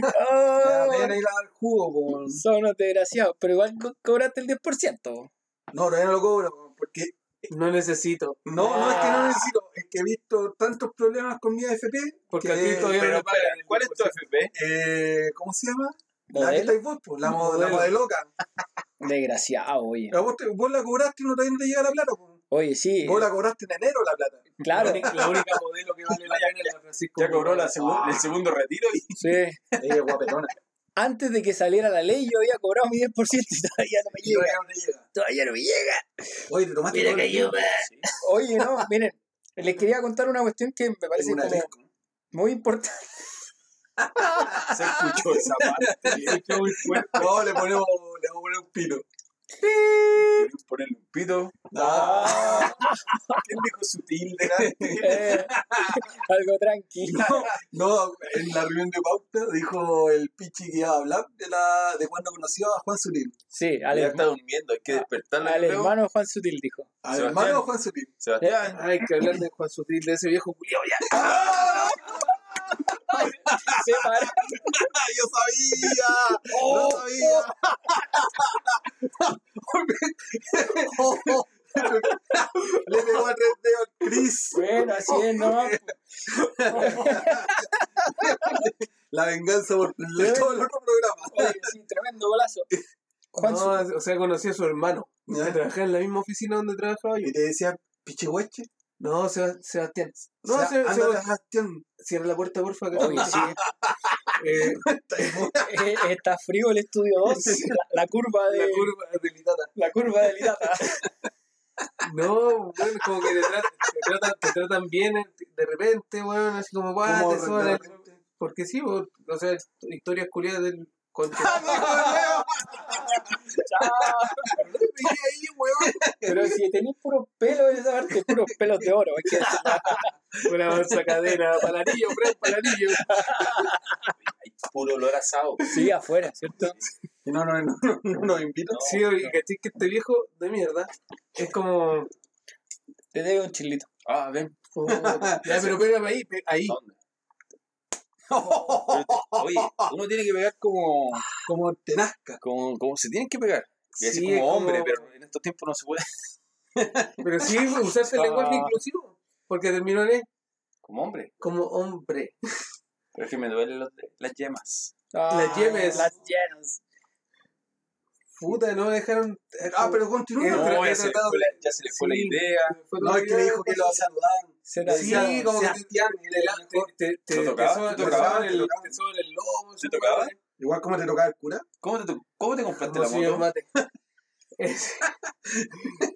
[SPEAKER 1] Me da
[SPEAKER 2] Oh,
[SPEAKER 1] pena ir al jugo. po.
[SPEAKER 2] son unos desgraciados, pero igual co- cobraste el 10%.
[SPEAKER 1] No, todavía no lo cobro, po, porque
[SPEAKER 4] No necesito.
[SPEAKER 1] no, no es que
[SPEAKER 2] Ah.
[SPEAKER 1] no necesito, es que he visto tantos problemas con mi AFP.
[SPEAKER 4] Porque
[SPEAKER 1] que,
[SPEAKER 4] todavía
[SPEAKER 3] pero
[SPEAKER 4] el
[SPEAKER 3] ¿cuál es tu
[SPEAKER 4] 10%.
[SPEAKER 3] FP?
[SPEAKER 1] eh, ¿Cómo se llama? La que
[SPEAKER 2] ¿Modelo?
[SPEAKER 1] estáis vos, la, mo- la modeloca.
[SPEAKER 2] Desgraciado, oye.
[SPEAKER 1] Pero vos, te- vos la cobraste y no te llega la plata. po.
[SPEAKER 2] Oye, sí.
[SPEAKER 1] Vos la cobraste en enero la plata.
[SPEAKER 2] Claro.
[SPEAKER 4] La única, la única modelo que vale la pena es la Francisco.
[SPEAKER 3] Ya cobró la el segundo retiro y
[SPEAKER 2] Sí.
[SPEAKER 1] Ella es guapetona.
[SPEAKER 2] Antes de que saliera la ley, yo había cobrado mi 10% y todavía no me
[SPEAKER 1] Y
[SPEAKER 2] llega.
[SPEAKER 1] todavía no te llega.
[SPEAKER 2] Todavía no me llega.
[SPEAKER 1] Oye, te tomaste todo el tiempo.
[SPEAKER 2] Oye, no, miren, les quería contar una cuestión que me parece como muy importante.
[SPEAKER 3] Se escuchó esa parte.
[SPEAKER 4] Se escuchó muy fuerte.
[SPEAKER 1] No, le ponemos, le vamos a poner un pino.
[SPEAKER 3] Quería ponerle un pito.
[SPEAKER 1] Ah,
[SPEAKER 3] ¿Quién dijo sutil delante?
[SPEAKER 2] Eh, algo tranquilo.
[SPEAKER 1] no, en la reunión de pauta dijo el pichi que iba a hablar de, la, de cuando conoció a Juan Sutil.
[SPEAKER 2] Sí, al,
[SPEAKER 3] Ya está durmiendo, hay que despertarlo.
[SPEAKER 2] al
[SPEAKER 3] creo.
[SPEAKER 2] hermano Juan Sutil dijo.
[SPEAKER 1] Al
[SPEAKER 3] Sebastián.
[SPEAKER 1] hermano Juan Sutil.
[SPEAKER 3] Sebastián.
[SPEAKER 4] Hay que hablar de Juan Sutil, de ese viejo culiao ya.
[SPEAKER 2] Se paró.
[SPEAKER 1] ¡Yo sabía! ¡Lo sabía! Le pegó a tres dedos al Chris.
[SPEAKER 2] Bueno, así es, ¿no?
[SPEAKER 1] La venganza por todo el otro programa.
[SPEAKER 2] Oye, sí, tremendo golazo.
[SPEAKER 4] No, o sea, conocí a su hermano. Trabajaba en la misma oficina donde trabajaba yo.
[SPEAKER 1] Y te decía, pichihueche.
[SPEAKER 4] No, Seba- Sebastián. No,
[SPEAKER 1] No,
[SPEAKER 4] se,
[SPEAKER 1] anda,
[SPEAKER 4] Seba-
[SPEAKER 1] Sebastián.
[SPEAKER 4] cierra la puerta, porfa. que
[SPEAKER 2] Oye, sí,
[SPEAKER 4] Eh,
[SPEAKER 2] eh, está frío el estudio 2. La, la curva de
[SPEAKER 4] la curva de Litata.
[SPEAKER 2] la curva de Litata.
[SPEAKER 4] No, bueno, como que te, tratan, te, tratan, te tratan bien eh, de repente, weón, así como, guau,
[SPEAKER 1] ¿Cómo
[SPEAKER 4] te
[SPEAKER 1] repente?
[SPEAKER 4] Porque sí, o sea, historias culiadas del concha.
[SPEAKER 2] Pero si tenéis puros pelos en esa parte, puros pelos de oro. Hay que.
[SPEAKER 4] Una bolsa cadena, palanillo, Fred, palanillo.
[SPEAKER 3] Hay puro olor asado.
[SPEAKER 2] Sí, afuera, ¿cierto?
[SPEAKER 1] No, no, no, no, no nos invitan.
[SPEAKER 4] Sí, oye, ¿cachai que este viejo de mierda es como.
[SPEAKER 2] Te debe un chilito.
[SPEAKER 3] Ah, ven.
[SPEAKER 4] Ya, pero pégame ahí, ahí.
[SPEAKER 3] ¿Dónde? Pero Oye, uno tiene que pegar como,
[SPEAKER 1] Como te nazca.
[SPEAKER 3] como, como se tienen que pegar. Y así
[SPEAKER 4] Sí,
[SPEAKER 3] como hombre, pero en estos tiempos no se puede.
[SPEAKER 4] Pero sí, usarse el
[SPEAKER 2] Ah.
[SPEAKER 4] lenguaje inclusivo. Porque terminó en E,
[SPEAKER 3] Como hombre.
[SPEAKER 4] como hombre.
[SPEAKER 3] Pero es que me duelen los- las yemas.
[SPEAKER 4] Las yemes.
[SPEAKER 2] Las yemes.
[SPEAKER 4] Puta, no dejaron.
[SPEAKER 1] Ah, pero continúa.
[SPEAKER 4] Eh,
[SPEAKER 3] No,
[SPEAKER 4] pero
[SPEAKER 3] ya, se le fue la, ya se le fue la
[SPEAKER 4] Sí.
[SPEAKER 3] idea.
[SPEAKER 4] Fue
[SPEAKER 1] No, es que dijo que lo saludaban.
[SPEAKER 2] Se la
[SPEAKER 4] Sí, como que te, te, te,
[SPEAKER 3] ¿Te tocaba?
[SPEAKER 4] soban-
[SPEAKER 3] ¿Te
[SPEAKER 4] te
[SPEAKER 3] tocaba?
[SPEAKER 4] soban el,
[SPEAKER 1] ¿Te tocaba?
[SPEAKER 4] te soban el lomo.
[SPEAKER 3] ¿Te tocaba?
[SPEAKER 1] Igual como te tocaba el cura.
[SPEAKER 3] ¿Cómo te, cómo te compraste la moto?
[SPEAKER 4] Mate.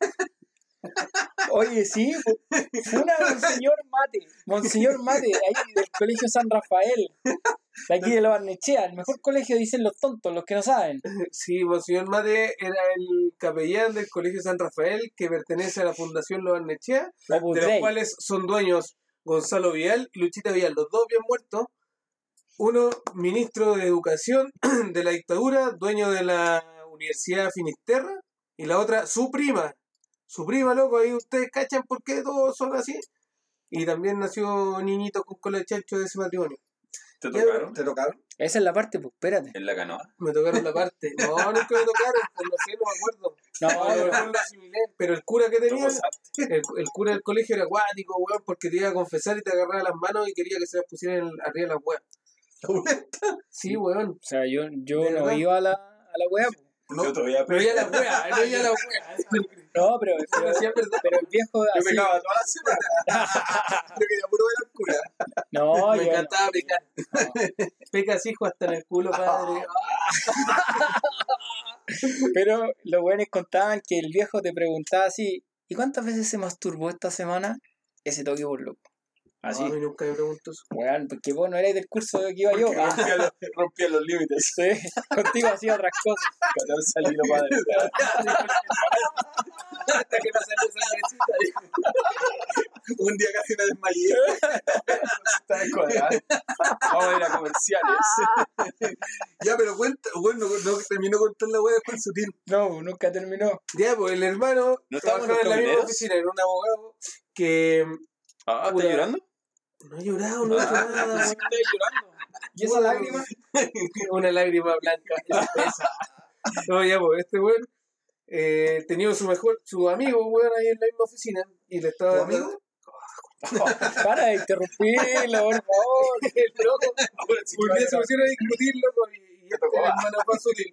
[SPEAKER 2] Oye, sí, fu- fue una Monseñor Mate. Monseñor Mate, ahí del Colegio San Rafael. De aquí de la Barnechea. El mejor colegio dicen los tontos, los que no saben.
[SPEAKER 4] Sí, Monseñor Mate era el capellán del Colegio San Rafael que pertenece a la Fundación Lo Barnechea,
[SPEAKER 2] Opus
[SPEAKER 4] de los cuales son dueños Gonzalo Vial y Luchita Vial, los dos bien muertos. uno ministro de educación de la dictadura, dueño de la Universidad Finisterra, y la otra su prima. Su prima, loco, ahí ustedes cachan por qué todos son así. Y también nació niñito con cola de chancho de ese matrimonio.
[SPEAKER 3] ¿Te tocaron
[SPEAKER 1] ¿Te tocaron?
[SPEAKER 2] Esa es la parte, pues espérate.
[SPEAKER 3] en la canoa?
[SPEAKER 4] Me tocaron la parte. No, nunca me tocaron, pues no sé, no me acuerdo.
[SPEAKER 2] No,
[SPEAKER 4] No, lo lo asimilé. Pero el cura que
[SPEAKER 3] ¿Tú
[SPEAKER 4] tenía, el, el cura del colegio era acuático, weón, porque te iba a confesar y te agarraba las manos y quería que se las pusieran arriba de las weas. Sí, weón.
[SPEAKER 2] o sea, yo, yo
[SPEAKER 4] ¿De
[SPEAKER 2] no
[SPEAKER 4] verdad?
[SPEAKER 2] iba a la, a la wea.
[SPEAKER 1] No.
[SPEAKER 3] Yo todavía
[SPEAKER 4] Pero ya la wea, no ya la wea.
[SPEAKER 2] No, pero, pero,
[SPEAKER 4] Pero
[SPEAKER 2] el viejo
[SPEAKER 3] Yo me cagaba toda la semana.
[SPEAKER 1] Yo quería puro ver al cura.
[SPEAKER 2] No,
[SPEAKER 4] me
[SPEAKER 2] yo
[SPEAKER 4] encantaba pecar. Pecas hijo hasta en el culo, padre.
[SPEAKER 2] Pero los buenos contaban que el viejo te preguntaba así, ¿y cuántas veces se masturbó esta semana? Ese toque por loco. Así,
[SPEAKER 4] No, a mí nunca me pregunto eso.
[SPEAKER 2] weón, porque vos no erais del curso que iba yo. Ah,
[SPEAKER 3] Rompía los, rompía los límites.
[SPEAKER 2] sí, contigo hacía otras cosas.
[SPEAKER 3] 14 al hilo, padre.
[SPEAKER 4] Hasta que me salió esa
[SPEAKER 1] Un día casi me desmayé.
[SPEAKER 3] Está descuadrado. Vamos a ir a comerciales.
[SPEAKER 1] Ya, pero cuenta, bueno, no, no terminó con toda la wea de Juan Sutil.
[SPEAKER 2] No, nunca terminó.
[SPEAKER 4] Ya, pues el hermano
[SPEAKER 3] ¿No estábamos
[SPEAKER 4] trabajaba en la misma oficina, era un abogado que
[SPEAKER 3] Ah, ¿estás
[SPEAKER 4] Puta.
[SPEAKER 3] llorando?
[SPEAKER 4] No ha llorado, no weón.
[SPEAKER 3] ¿Estás llorando?
[SPEAKER 2] ¿Y esa lágrima?
[SPEAKER 4] Una lágrima blanca. espesa. No, ya, pues este weón eh, tenía su mejor, su amigo, weón, ahí en la misma oficina. Y le estaba.
[SPEAKER 1] ¿Tu amigo?
[SPEAKER 2] Para de interrumpirlo, por favor.
[SPEAKER 4] El loco, un día se pusieron a discutir, loco, y, este hermano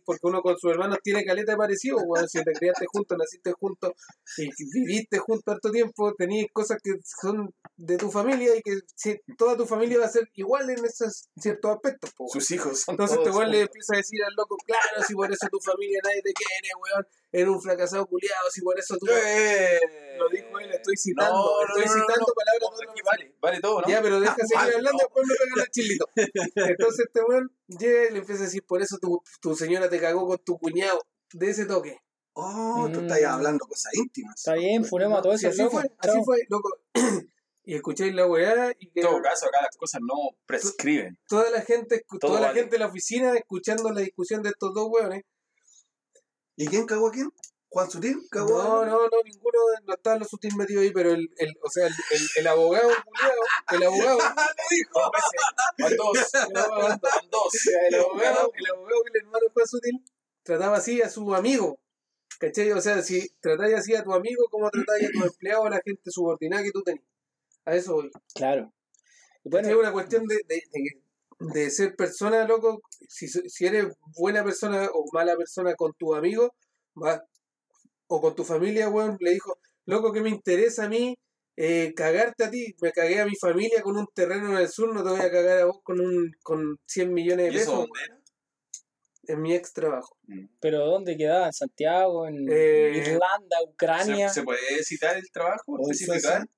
[SPEAKER 4] porque uno con sus hermanos tiene caleta de parecido, weón, si te criaste juntos, naciste juntos y viviste juntos harto tiempo, tenías cosas que son de tu familia y que si, toda tu familia va a ser igual en esos ciertos aspectos, po.
[SPEAKER 3] Sus hijos son
[SPEAKER 4] Entonces este
[SPEAKER 3] todos
[SPEAKER 4] weón le empieza a decir al loco, claro, si por eso tu familia nadie te quiere, weón, eres un fracasado culiado, si por eso tú...
[SPEAKER 3] Eh,
[SPEAKER 4] Lo dijo él, estoy citando,
[SPEAKER 3] no, no,
[SPEAKER 4] estoy
[SPEAKER 3] no, no,
[SPEAKER 4] citando
[SPEAKER 3] no.
[SPEAKER 4] palabras
[SPEAKER 3] No,
[SPEAKER 4] de
[SPEAKER 3] vale, vale todo, ¿no?
[SPEAKER 4] Ya, pero deja seguir
[SPEAKER 3] Ah,
[SPEAKER 4] hablando,
[SPEAKER 3] no.
[SPEAKER 4] después me pegan el chilito. Entonces este weón llega y le empieza a decir, por eso tu, tu señora te cagó con tu cuñado, de ese toque.
[SPEAKER 1] Oh, tú
[SPEAKER 2] Mm.
[SPEAKER 1] estás hablando cosas íntimas.
[SPEAKER 2] Está bien, funemos a todos
[SPEAKER 4] Sí,
[SPEAKER 2] esos
[SPEAKER 4] así fue, así
[SPEAKER 2] Chao.
[SPEAKER 4] fue, loco. y escucháis la weá y que
[SPEAKER 3] En todo caso, acá las cosas no prescriben.
[SPEAKER 4] toda la gente,
[SPEAKER 3] Todo
[SPEAKER 4] toda la
[SPEAKER 3] vale.
[SPEAKER 4] gente de la oficina escuchando la discusión de estos dos weones.
[SPEAKER 1] ¿Y quién cagó a quién? ¿Juan Sutil? ¿Cagó
[SPEAKER 4] No,
[SPEAKER 1] a
[SPEAKER 4] no, no, ninguno de- no estaba los sutil metido ahí, pero el, el o sea, el, el, el abogado el abogado,
[SPEAKER 3] Van dos. Van dos.
[SPEAKER 4] el abogado, el abogado que el hermano Juan Sutil trataba así a su amigo. ¿Cachai? O sea, si tratáis así a tu amigo, ¿cómo tratáis a tu empleado o a la gente subordinada que tú tenés? A eso voy.
[SPEAKER 2] Claro.
[SPEAKER 4] Bueno, es una cuestión de, de, de, de ser persona, loco. Si, si eres buena persona o mala persona con tu amigo, va, o con tu familia, weón, le dijo, loco, que me interesa a mí eh, cagarte a ti. Me cagué a mi familia con un terreno en el sur, no te voy a cagar a vos con un con 100 millones de
[SPEAKER 3] ¿Y eso
[SPEAKER 4] pesos? En mi ex trabajo.
[SPEAKER 2] pero ¿dónde quedaba? ¿En Santiago? ¿En
[SPEAKER 4] Eh,
[SPEAKER 2] Irlanda? ¿Ucrania?
[SPEAKER 3] ¿Se, se puede citar el trabajo?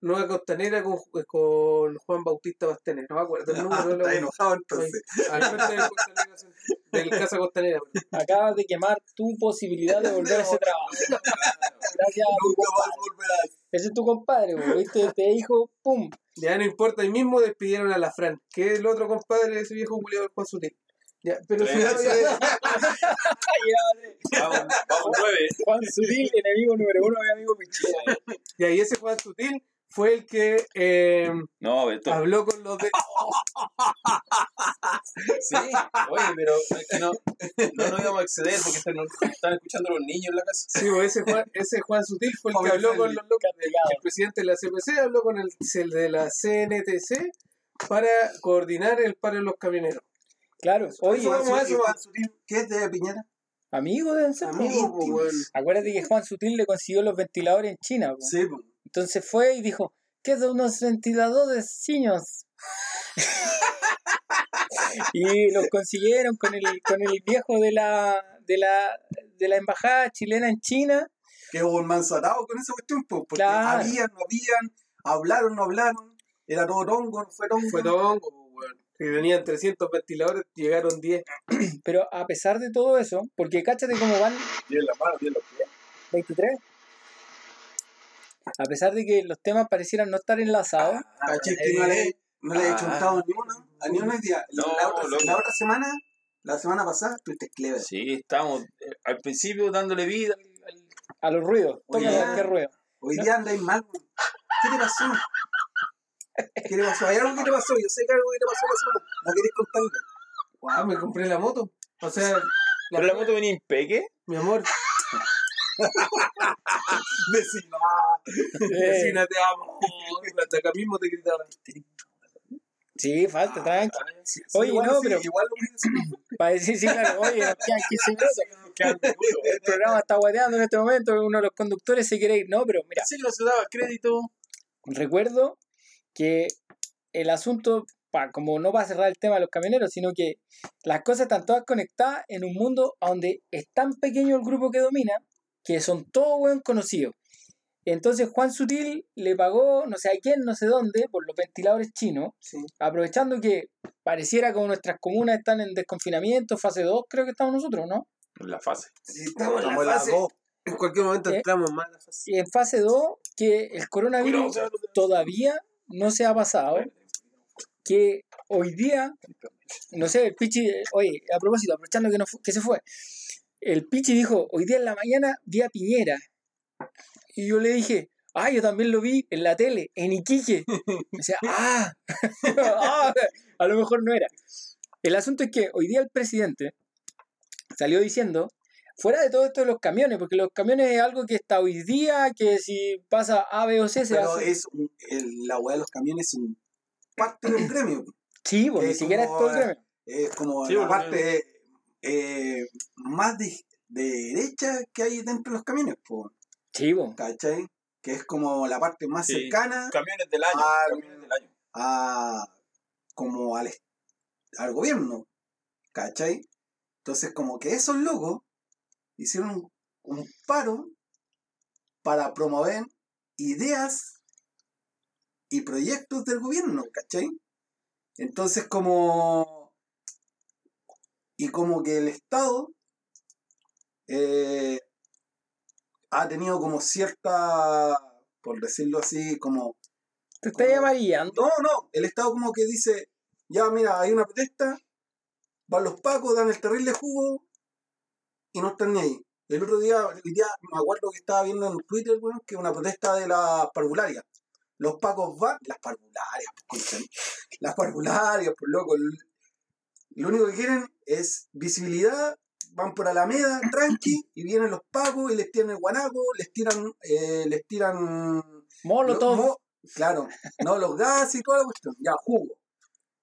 [SPEAKER 4] Nueva Costanera con, con Juan Bautista Bastenes, no me acuerdo el número.
[SPEAKER 1] Está
[SPEAKER 4] lo-
[SPEAKER 1] enojado entonces.
[SPEAKER 4] al frente del, Costanera, del Casa Costanera.
[SPEAKER 2] Acabas de quemar tu posibilidad de volver a ese trabajo. Gracias.
[SPEAKER 1] Nunca más volverás.
[SPEAKER 2] Ese es tu compadre, güey. ¿viste? Te dijo, pum.
[SPEAKER 4] Ya no importa, ahí mismo despidieron a la Fran, que es el otro compadre de ese viejo culiado Juan Sutil. Ya, pero si no, ya-
[SPEAKER 3] Vamos, vamos nueve.
[SPEAKER 2] Juan Sutil, enemigo número uno de amigo Pichera.
[SPEAKER 4] ya, y ese Juan Sutil fue el que eh,
[SPEAKER 3] No, esto.
[SPEAKER 4] habló con los de.
[SPEAKER 3] Sí, oye, pero es que no, no nos íbamos a exceder porque están, están escuchando los niños en la casa.
[SPEAKER 4] Sí, pues, ese, Juan, ese Juan Sutil fue el que habló con los locos. El presidente de la CPC habló con el, el de la CNTC para coordinar el paro de los camioneros.
[SPEAKER 2] Claro, oye,
[SPEAKER 4] Eso vamos a
[SPEAKER 1] ¿Y
[SPEAKER 4] eso.
[SPEAKER 1] Juan Sutil qué es de Piñera?
[SPEAKER 2] amigo deben ser. po.
[SPEAKER 4] Amigo, pues, weón.
[SPEAKER 2] Acuérdate que Juan Sutil le consiguió los ventiladores en China. po.
[SPEAKER 1] Sí, pues.
[SPEAKER 2] Entonces fue y dijo, ¿qué de unos ventiladores chinos? y los consiguieron con el, con el viejo de la, de la de la embajada chilena en China.
[SPEAKER 1] Que hubo un manzatado con esa cuestión, pues, porque
[SPEAKER 2] Claro.
[SPEAKER 1] habían, no habían, hablaron, no hablaron, era todo tongo, no fue tongo.
[SPEAKER 4] Fue tongo, Que venían 300 ventiladores, llegaron 10.
[SPEAKER 2] Pero a pesar de todo eso, porque cáchate cómo van
[SPEAKER 3] Tiene la mano, tiene los pies.
[SPEAKER 2] 23. A pesar de que los temas parecieran no estar enlazados,
[SPEAKER 1] Caché que no le, no le he
[SPEAKER 3] Ah.
[SPEAKER 1] chuntado ni uno. A ni un hoy día.
[SPEAKER 3] No,
[SPEAKER 1] la, otra,
[SPEAKER 3] loco.
[SPEAKER 1] la otra semana, la semana pasada, estuviste clever.
[SPEAKER 3] Sí, estamos eh, al principio dándole vida al- al-
[SPEAKER 2] A los ruidos. Toca cualquier ruido.
[SPEAKER 1] Hoy día andáis mal. ¿Qué te pasó? ¿Qué te pasó? ¿Hay algo que te pasó? Yo sé que algo que te pasó la semana. ¿No querés contarlo?
[SPEAKER 4] Ah, me compré la moto. O sea,
[SPEAKER 3] ¿Pero la moto venía impeque?
[SPEAKER 4] mi amor,
[SPEAKER 1] Vecino.
[SPEAKER 2] Eh,
[SPEAKER 4] vecina, te amo. Hasta acá mismo te gritaban.
[SPEAKER 2] sí, falta, tranqui.
[SPEAKER 1] Sí,
[SPEAKER 2] Oye,
[SPEAKER 1] igual
[SPEAKER 2] no,
[SPEAKER 1] sí,
[SPEAKER 2] pero-
[SPEAKER 1] Igual lo.
[SPEAKER 2] Para decir, sí, claro, oye, quedan 15 minutos. El programa está guateando en este momento, uno de los conductores se quiere ir. No, pero mira,
[SPEAKER 3] Sí que no se daba crédito.
[SPEAKER 2] recuerdo que el asunto, pa, como no va a cerrar el tema de los camioneros, sino que las cosas están todas conectadas en un mundo donde es tan pequeño el grupo que domina que son todos buen conocidos. Entonces Juan Sutil le pagó no sé a quién, no sé dónde, por los ventiladores chinos,
[SPEAKER 1] Sí.
[SPEAKER 2] aprovechando que pareciera como nuestras comunas están en desconfinamiento, fase 2, creo que estamos nosotros, ¿no?
[SPEAKER 3] En la fase.
[SPEAKER 4] Sí, estamos en
[SPEAKER 1] Como
[SPEAKER 4] la fase.
[SPEAKER 1] dos.
[SPEAKER 4] En cualquier momento
[SPEAKER 2] ¿Eh?
[SPEAKER 4] entramos más a la fase.
[SPEAKER 2] Y en fase 2, que el coronavirus todavía no se ha pasado, que hoy día, no sé, el Pichi, oye, a propósito, aprovechando que, no que se fue, el Pichi dijo, hoy día en la mañana vi a Piñera. Y yo le dije, ah, yo también lo vi en la tele, en Iquique. Me decía, ah, ah, a lo mejor no era. El asunto es que hoy día el presidente salió diciendo, fuera de todo esto de los camiones, porque los camiones es algo que está hoy día, que si pasa A, B o C se
[SPEAKER 1] Pero
[SPEAKER 2] hace...
[SPEAKER 1] es un- el- la weá de los camiones es un parte de un gremio.
[SPEAKER 2] Sí, pues, ni
[SPEAKER 1] es
[SPEAKER 2] siquiera es todo el gremio.
[SPEAKER 1] Es como
[SPEAKER 3] Sí,
[SPEAKER 1] la
[SPEAKER 3] porque-
[SPEAKER 1] parte eh, más de, de derecha que hay dentro de los camiones, po,
[SPEAKER 2] Sí, pues.
[SPEAKER 1] ¿cachai? Que es como la parte más
[SPEAKER 3] Sí.
[SPEAKER 1] cercana
[SPEAKER 3] Camiones del año.
[SPEAKER 1] Ah,
[SPEAKER 3] camiones del año.
[SPEAKER 1] a como al, al gobierno, ¿cachai? Entonces como que esos locos hicieron un, paro para promover ideas y proyectos del gobierno, ¿cachai? Entonces como y como que el Estado eh, ha tenido como cierta, por decirlo así, como
[SPEAKER 2] Te está amarillando.
[SPEAKER 1] no, no, el Estado como que dice, ya mira, hay una protesta, van los pacos, dan el terrible jugo y no están ni ahí. El otro día, el día me acuerdo que estaba viendo en Twitter, bueno, que una protesta de las parvularias. Los pacos van, las parvularias, pues, concha, las parvularias, por loco. el- Lo único que quieren es visibilidad, van por Alameda, tranqui, y vienen los pacos y les tiran el guanaco, les tiran, eh, les tiran
[SPEAKER 2] Molotov.
[SPEAKER 1] lo- mo- claro, no, los gases y toda la cuestión. Ya, jugo.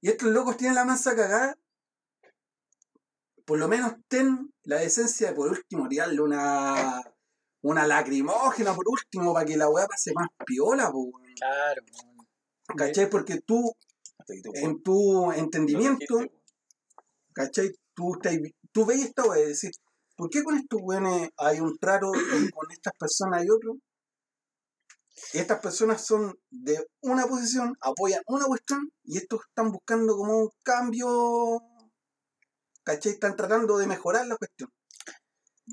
[SPEAKER 1] Y estos locos tienen la masa cagada. Por lo menos ten la decencia de por último tirarle una, una lacrimógena por último para que la weá pase más piola, po.
[SPEAKER 2] Claro.
[SPEAKER 1] ¿cachai? Porque tú, en tu entendimiento, ¿cachai? Tú, tú ves esta weá y decís, ¿por qué con estos weones hay un trato y con estas personas hay otro? Estas personas son de una posición, apoyan una cuestión y estos están buscando como un cambio, ¿cachai? Están tratando de mejorar la cuestión.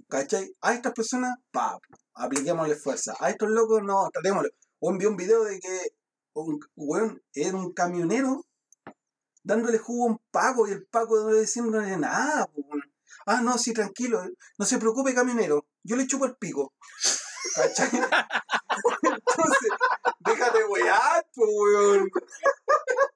[SPEAKER 1] ¿Cachai? A estas personas, pa, apliquémosle fuerza. A estos locos, no, tratémoslo. O envió un video de que un weón era un camionero dándole jugo a un Paco y el Paco no le nada. weón. Ah, no, sí, tranquilo. No se preocupe, camionero. Yo le chupo el pico. ¿Cachai? Entonces, déjate wear, po, weón.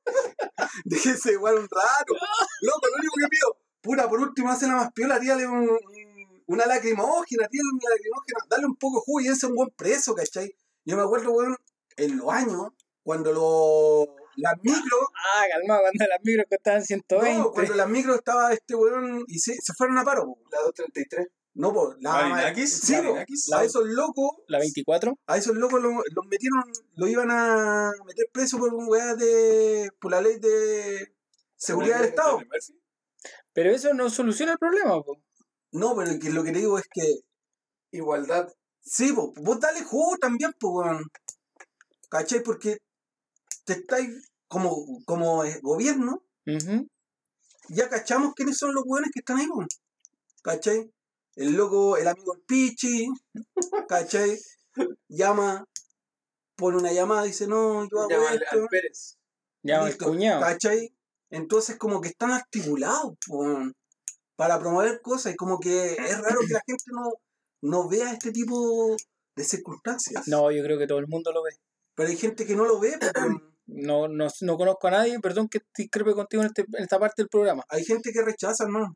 [SPEAKER 1] Déjese wear un rato. Loco, lo único que pido, pura, por último, hace la más piola, tírale un, un- una lacrimógena, tírale una lacrimógena, dale un poco de jugo y ese es un buen preso, ¿cachai? Yo me acuerdo, weón, en los años, cuando lo, las micros,
[SPEAKER 2] Ah, calma, cuando las micros costaban 120.
[SPEAKER 1] no, cuando las micros estaba este weón y se, se fueron a paro.
[SPEAKER 4] La 233.
[SPEAKER 1] No, po, la
[SPEAKER 3] ¿Marinakis?
[SPEAKER 1] Sí, po,
[SPEAKER 3] ¿Marinakis?
[SPEAKER 1] a esos locos,
[SPEAKER 2] La 24.
[SPEAKER 1] a esos locos los, los metieron, lo iban a meter preso por un weá de, por la ley de seguridad del Estado.
[SPEAKER 2] Pero eso no soluciona el problema, po.
[SPEAKER 1] No, pero que lo que te digo es que
[SPEAKER 4] Igualdad.
[SPEAKER 1] Sí, po, vos dale jugo también, pues, weón. ¿Cachai? Porque te estáis, como, como gobierno, ya cachamos quiénes son los weones que están ahí, po. ¿Cachai? El loco, el amigo el Pichi, ¿cachai? Llama, pone una llamada, dice, no, yo hago
[SPEAKER 4] Llama
[SPEAKER 1] esto.
[SPEAKER 4] al Pérez.
[SPEAKER 2] Llama al cuñado.
[SPEAKER 1] ¿Cachai? Entonces como que están articulados po, weón, para promover cosas y como que es raro que la gente no, no vea este tipo de circunstancias.
[SPEAKER 2] No, yo creo que todo el mundo lo ve.
[SPEAKER 1] Pero hay gente que no lo ve, po, weón.
[SPEAKER 2] No, no, no conozco a nadie, perdón que discrepe contigo en, este- en esta parte del programa.
[SPEAKER 1] hay gente que rechaza, hermano.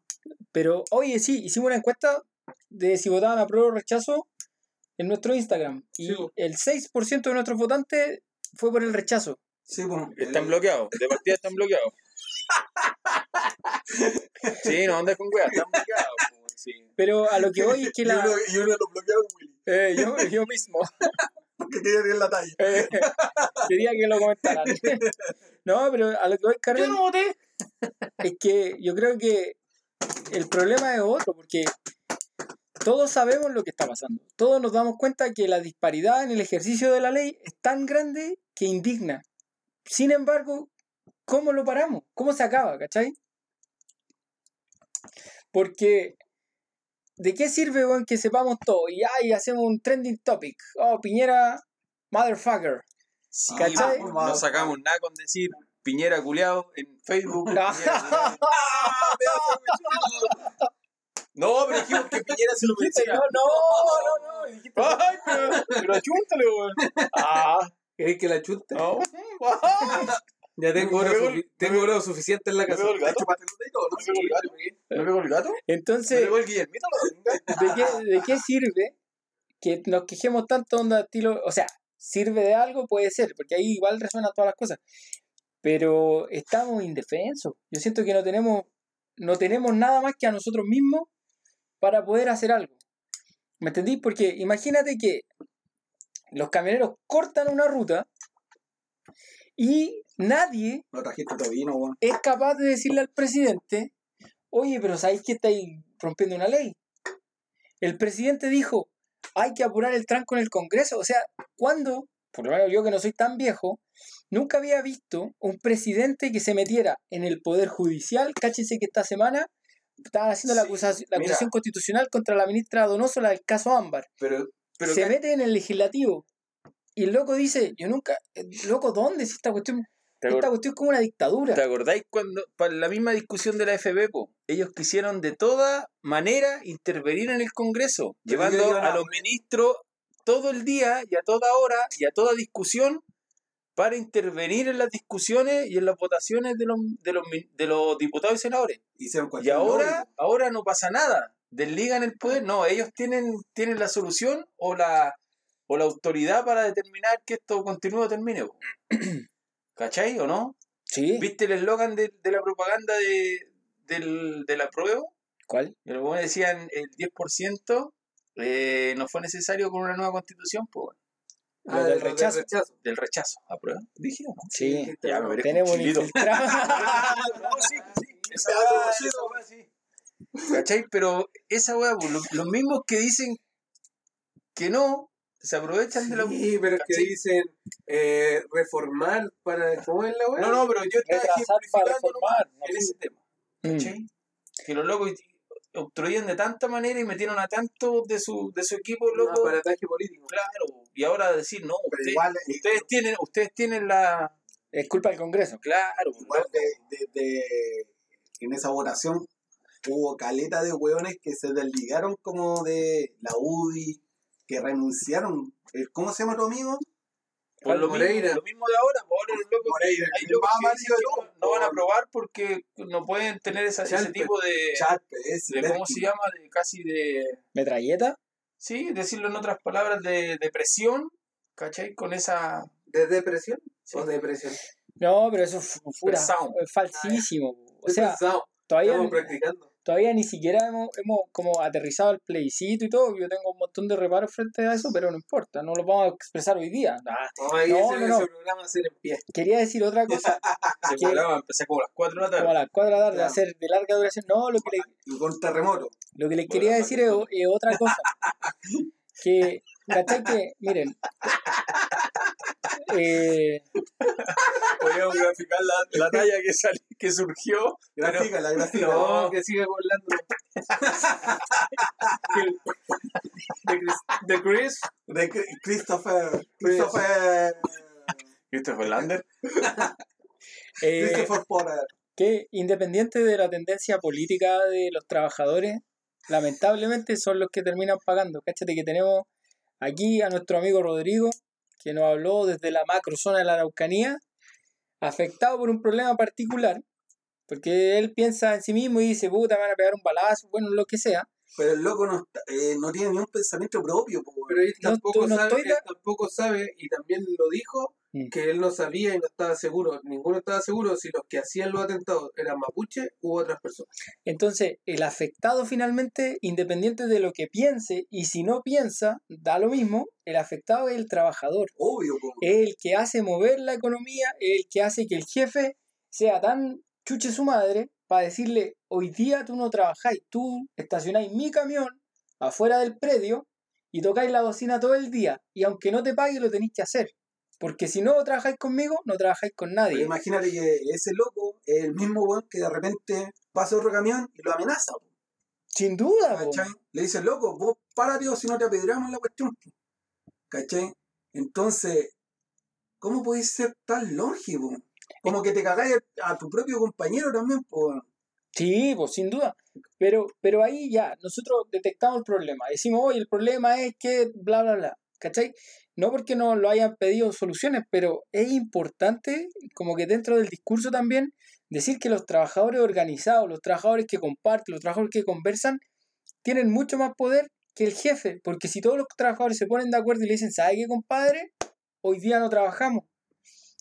[SPEAKER 2] Pero, oye, sí, hicimos una encuesta de si votaban a prueba o rechazo en nuestro Instagram. Y
[SPEAKER 4] Sí,
[SPEAKER 2] el 6% de nuestros votantes fue por el rechazo.
[SPEAKER 1] Sí, po.
[SPEAKER 3] Están
[SPEAKER 1] El-
[SPEAKER 3] bloqueados, de partida están bloqueados. Sí, no andes con weas, están bloqueados. po, sí.
[SPEAKER 2] Pero a lo que voy es que
[SPEAKER 1] Y
[SPEAKER 2] la...
[SPEAKER 1] uno, y uno lo bloquearon, Willy,
[SPEAKER 2] Eh, yo, yo mismo.
[SPEAKER 1] porque quería tirar la talla.
[SPEAKER 2] Eh, quería que lo comentaran. no, pero a lo que voy, Carmen,
[SPEAKER 5] voté.
[SPEAKER 2] es que yo creo que el problema es otro, porque todos sabemos lo que está pasando. Todos nos damos cuenta que la disparidad en el ejercicio de la ley es tan grande que indigna. Sin embargo, ¿cómo lo paramos? ¿Cómo se acaba? ¿Cachai? Porque, ¿de qué sirve weón, que sepamos todo? Y ay, hacemos un trending topic. Oh, Piñera, motherfucker.
[SPEAKER 3] Sí,
[SPEAKER 2] ¿Cachai?
[SPEAKER 3] no sacamos nada con decir Piñera culeado en Facebook. Piñera culiao. No, pero dijimos que Piñera se lo merecía.
[SPEAKER 2] no, no, no, no. dijiste,
[SPEAKER 3] Ay, pero, pero achúntale, weón. Ah,
[SPEAKER 4] ¿Queréis que la chute?
[SPEAKER 3] no.
[SPEAKER 4] Ya tengo oro, tengo oro suficiente en la
[SPEAKER 3] ¿Me
[SPEAKER 4] casa.
[SPEAKER 3] el gato?
[SPEAKER 1] Chúpate los dedos, ¿no?
[SPEAKER 3] ¿Me pegó el gato? ¿Me pegó el gato? ¿Me
[SPEAKER 2] Entonces,
[SPEAKER 3] pegó el Guillermito?
[SPEAKER 2] ¿de qué, ¿de qué sirve que nos quejemos tanto onda estilo? O sea, ¿sirve de algo? Puede ser, porque ahí igual resuenan todas las cosas. Pero estamos indefensos. Yo siento que no tenemos, no tenemos nada más que a nosotros mismos para poder hacer algo. ¿Me entendí? Porque imagínate que los camioneros cortan una ruta y nadie
[SPEAKER 1] No trajiste tu vino, weón.
[SPEAKER 2] es capaz de decirle al presidente, oye, pero ¿sabéis que estáis rompiendo una ley? El presidente dijo, hay que apurar el tranco en el Congreso. O sea, ¿cuándo? Por lo menos yo que no soy tan viejo, nunca había visto un presidente que se metiera en el Poder Judicial. Cáchense que esta semana estaban haciendo la, acusación, la
[SPEAKER 3] mira.
[SPEAKER 2] acusación constitucional contra la ministra Donoso, la del caso Ámbar.
[SPEAKER 3] Pero, pero
[SPEAKER 2] se mete en el legislativo. Y el loco dice, yo nunca, eh, loco, ¿dónde es esta cuestión?
[SPEAKER 3] ¿Te,
[SPEAKER 2] Esta cuestión es como una dictadura.
[SPEAKER 3] te acordáis cuando, para la misma discusión de la FB, po, ellos quisieron de toda manera intervenir en el Congreso, llevando
[SPEAKER 1] a-
[SPEAKER 3] los ministros todo el día y a toda hora y a toda discusión para intervenir en las discusiones y en las votaciones de los, de los, de los diputados y senadores. Y ahora, ahora no pasa nada. Desligan el poder. No, ellos tienen, tienen la solución o la, o la autoridad para determinar que esto continúe o termine. ¿Cachai o no?
[SPEAKER 2] Sí.
[SPEAKER 3] ¿Viste el eslogan de, de la propaganda de, del, de la prueba?
[SPEAKER 2] ¿Cuál?
[SPEAKER 3] Luego decían el 10% eh, no fue necesario con una nueva constitución, pues
[SPEAKER 2] Lo del
[SPEAKER 4] lo
[SPEAKER 2] rechazo.
[SPEAKER 3] del rechazo. ¿A prueba? Dije, ¿o ¿no?
[SPEAKER 2] Sí.
[SPEAKER 3] Ya, me
[SPEAKER 2] Tenemos
[SPEAKER 3] un
[SPEAKER 2] infiltrado.
[SPEAKER 3] No, sí, sí, esa sí. ¿Cachai? Pero esa weá, pues, lo- los mismos que dicen que no, se aprovechan de la.
[SPEAKER 4] Sí, pero es que dicen eh, reformar para. ¿Cómo es la weá?
[SPEAKER 3] No, no, pero yo estaba
[SPEAKER 2] para
[SPEAKER 3] ejemplificando
[SPEAKER 2] reformar, no
[SPEAKER 3] en ese tema.
[SPEAKER 2] Mm.
[SPEAKER 3] ¿Cachai? Que los locos obstruían de tanta manera y metieron a tanto de su, de su equipo, loco.
[SPEAKER 4] aparataje político.
[SPEAKER 3] Claro. Y ahora decir, no, usted-
[SPEAKER 1] igual,
[SPEAKER 3] ustedes tienen, ustedes tienen la.
[SPEAKER 2] Es culpa del Congreso.
[SPEAKER 3] Claro,
[SPEAKER 1] igual de, de- de- en esa votación hubo caleta de hueones que se desligaron como de la UDI, que renunciaron. Eh, ¿Cómo se llama tu amigo?
[SPEAKER 3] Por lo mismo, lo mismo de ahora, pues ahora los locos,
[SPEAKER 1] Moreira,
[SPEAKER 3] hay locos que dicen que no, van a
[SPEAKER 1] po.
[SPEAKER 3] aprobar porque no pueden tener esa- ese tipo de,
[SPEAKER 1] Charpe, ese,
[SPEAKER 3] de ¿cómo se llama? De casi de,
[SPEAKER 2] ¿Metralleta?
[SPEAKER 3] sí, decirlo en otras palabras, de depresión, ¿cachai? Con esa...
[SPEAKER 4] ¿De depresión?
[SPEAKER 3] sí.
[SPEAKER 4] ¿O depresión?
[SPEAKER 2] No, pero eso es pura,
[SPEAKER 3] Pesado.
[SPEAKER 2] es falsísimo. O
[SPEAKER 4] Estoy
[SPEAKER 2] sea,
[SPEAKER 4] pensado,
[SPEAKER 2] todavía,
[SPEAKER 4] Estamos practicando.
[SPEAKER 2] Todavía ni siquiera hemos, hemos como aterrizado el plebiscito y todo. Yo tengo un montón de reparos frente a eso, pero no importa. No lo vamos a expresar hoy día. Ah,
[SPEAKER 4] No,
[SPEAKER 2] No, no,
[SPEAKER 4] programa en pie.
[SPEAKER 2] quería decir otra cosa.
[SPEAKER 3] Programa empecé como a las 4 de la tarde.
[SPEAKER 2] Como a las 4 de la tarde,
[SPEAKER 1] Claro.
[SPEAKER 2] hacer de larga duración. No, lo que le,
[SPEAKER 1] con terremoto.
[SPEAKER 2] Lo que les quería decir
[SPEAKER 3] que
[SPEAKER 2] es, es otra cosa. que, ¿cachai? Que, miren. Eh,
[SPEAKER 3] Podríamos graficar la, la talla que, salió, que surgió.
[SPEAKER 1] Gráfica, la gráfica.
[SPEAKER 4] No, que siga volando. de, Chris, de Chris.
[SPEAKER 1] De Cri- Christopher. Christopher.
[SPEAKER 3] Christopher Lander.
[SPEAKER 2] eh,
[SPEAKER 1] Christopher Porter.
[SPEAKER 2] que independiente de la tendencia política de los trabajadores, lamentablemente son los que terminan pagando. Cáchate que tenemos aquí a nuestro amigo Rodrigo, que nos habló desde la macro zona de la Araucanía, afectado por un problema particular, porque él piensa en sí mismo y dice, puta, me van a pegar un balazo, bueno, lo que sea.
[SPEAKER 1] Pero el loco no, está- eh, no tiene ni un pensamiento propio, po.
[SPEAKER 4] Pero él
[SPEAKER 2] No
[SPEAKER 4] tampoco,
[SPEAKER 2] no
[SPEAKER 4] sabe, él tampoco sabe, y también lo dijo,
[SPEAKER 2] Mm.
[SPEAKER 4] que él no sabía y no estaba seguro. Ninguno estaba seguro si los que hacían los atentados eran mapuche u otras personas.
[SPEAKER 2] Entonces, el afectado finalmente, independiente de lo que piense, y si no piensa, da lo mismo, el afectado es el trabajador.
[SPEAKER 1] Obvio,
[SPEAKER 2] es el que hace mover la economía, es el que hace que el jefe sea tan chuche su madre para decirle, hoy día tú no trabajáis, tú estacionáis mi camión afuera del predio y tocáis la bocina todo el día y aunque no te pague lo tenéis que hacer. Porque si no trabajáis conmigo, no trabajáis con
[SPEAKER 1] Pero
[SPEAKER 2] nadie.
[SPEAKER 1] imagínate que ese loco es el mismo weón que de repente pasa otro camión y lo amenaza, po,
[SPEAKER 2] Sin duda, po.
[SPEAKER 1] ¿cachai? Le dice, loco, vos párate o si no te apedreamos la cuestión, po. ¿cachai? Entonces, ¿cómo podéis ser tan longevo? Como que te cagáis a tu propio compañero también, po.
[SPEAKER 2] Sí, pues sin duda. Pero, pero ahí ya, nosotros detectamos el problema. Decimos, oye, el problema es que bla, bla, bla. ¿Cachai? No porque no lo hayan pedido soluciones, pero es importante, como que dentro del discurso también, decir que los trabajadores organizados, los trabajadores que comparten, los trabajadores que conversan, tienen mucho más poder que el jefe. Porque si todos los trabajadores se ponen de acuerdo y le dicen, ¿sabe qué, compadre? Hoy día no trabajamos.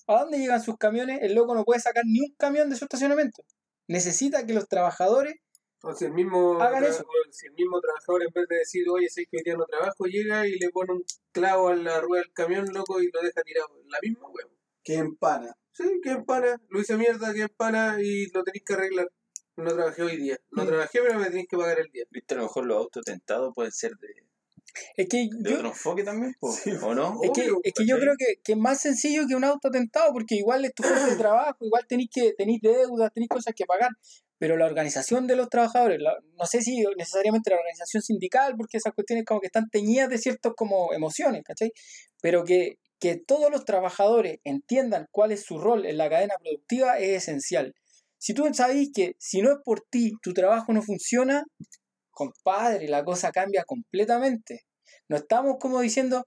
[SPEAKER 2] ¿A dónde llegan sus camiones? El loco no puede sacar ni un camión de su estacionamiento necesita que los trabajadores
[SPEAKER 4] O si el mismo,
[SPEAKER 2] Hagan
[SPEAKER 4] tra-
[SPEAKER 2] eso.
[SPEAKER 4] o si el mismo trabajador en vez de decir, oye, sé que hoy día no trabajo, llega y le pone un clavo a la rueda del camión, loco, y lo deja tirado. La misma huevo.
[SPEAKER 1] Que empana.
[SPEAKER 4] Sí, que empana, lo hice mierda, que empana y lo tenéis que arreglar. No trabajé hoy día. No
[SPEAKER 2] Mm.
[SPEAKER 4] trabajé, pero me tenéis que pagar el día.
[SPEAKER 3] Viste, a lo mejor los autos tentados pueden ser de,
[SPEAKER 2] es que
[SPEAKER 3] de
[SPEAKER 2] yo,
[SPEAKER 3] otro enfoque también, po,
[SPEAKER 1] Sí.
[SPEAKER 3] ¿o no?
[SPEAKER 2] es que,
[SPEAKER 4] obvio,
[SPEAKER 2] es que yo creo que, que es más sencillo que un auto atentado porque igual es tu fuente de trabajo igual tenéis que tenéis deudas tenéis cosas que pagar pero la organización de los trabajadores la- no sé si necesariamente la organización sindical porque esas cuestiones como que están teñidas de ciertas como emociones ¿cachai? pero que que todos los trabajadores entiendan cuál es su rol en la cadena productiva es esencial si tú sabes que si no es por ti tu trabajo no funciona compadre la cosa cambia completamente No estamos como diciendo,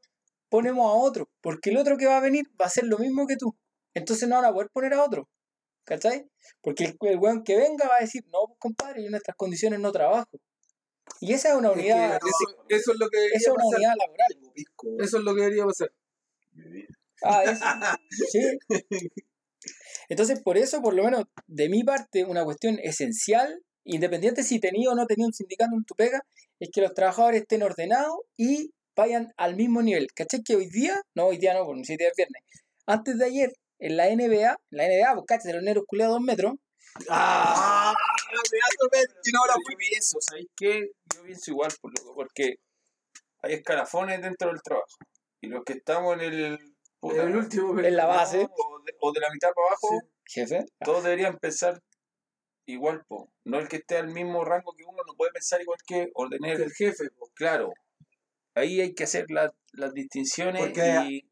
[SPEAKER 2] ponemos a otro, porque el otro que va a venir va a hacer lo mismo que tú. Entonces no van a poder poner a otro. ¿Cachai? Porque el, el weón que venga va a decir, no, pues, compadre, yo en estas condiciones no trabajo. Y esa es una
[SPEAKER 4] Es que
[SPEAKER 2] unidad,
[SPEAKER 4] eso, eso es lo que
[SPEAKER 2] esa
[SPEAKER 4] debería
[SPEAKER 2] es una
[SPEAKER 4] pasar.
[SPEAKER 2] unidad laboral.
[SPEAKER 4] Eso es lo que debería pasar.
[SPEAKER 2] Ah, eso. Sí. Entonces, por eso, por lo menos de mi parte, una cuestión esencial, independiente si tenía o no tenía un sindicato en tu pega, es que los trabajadores estén ordenados y vayan al mismo nivel. ¿Cachai? Que hoy día, no, hoy día no, porque si día es viernes. Antes de ayer, en la NBA, en la NBA, pues cachai, los negros culeados dos metros,
[SPEAKER 1] ¡Ah!
[SPEAKER 3] Y ahora yo pienso, ¿sabéis qué? Yo pienso igual, por loco, porque hay escalafones dentro del trabajo. Y los que estamos en el. puta,
[SPEAKER 4] En el último.
[SPEAKER 2] en la base,
[SPEAKER 3] o, de, o de la mitad para abajo,
[SPEAKER 2] jefe,
[SPEAKER 3] todos deberían pensar igual, po. No el que esté al mismo rango que uno no puede pensar igual que
[SPEAKER 4] que
[SPEAKER 3] ordenar.
[SPEAKER 4] el jefe. po.
[SPEAKER 3] Claro. Ahí hay que hacer la- las distinciones
[SPEAKER 1] Porque-
[SPEAKER 3] y,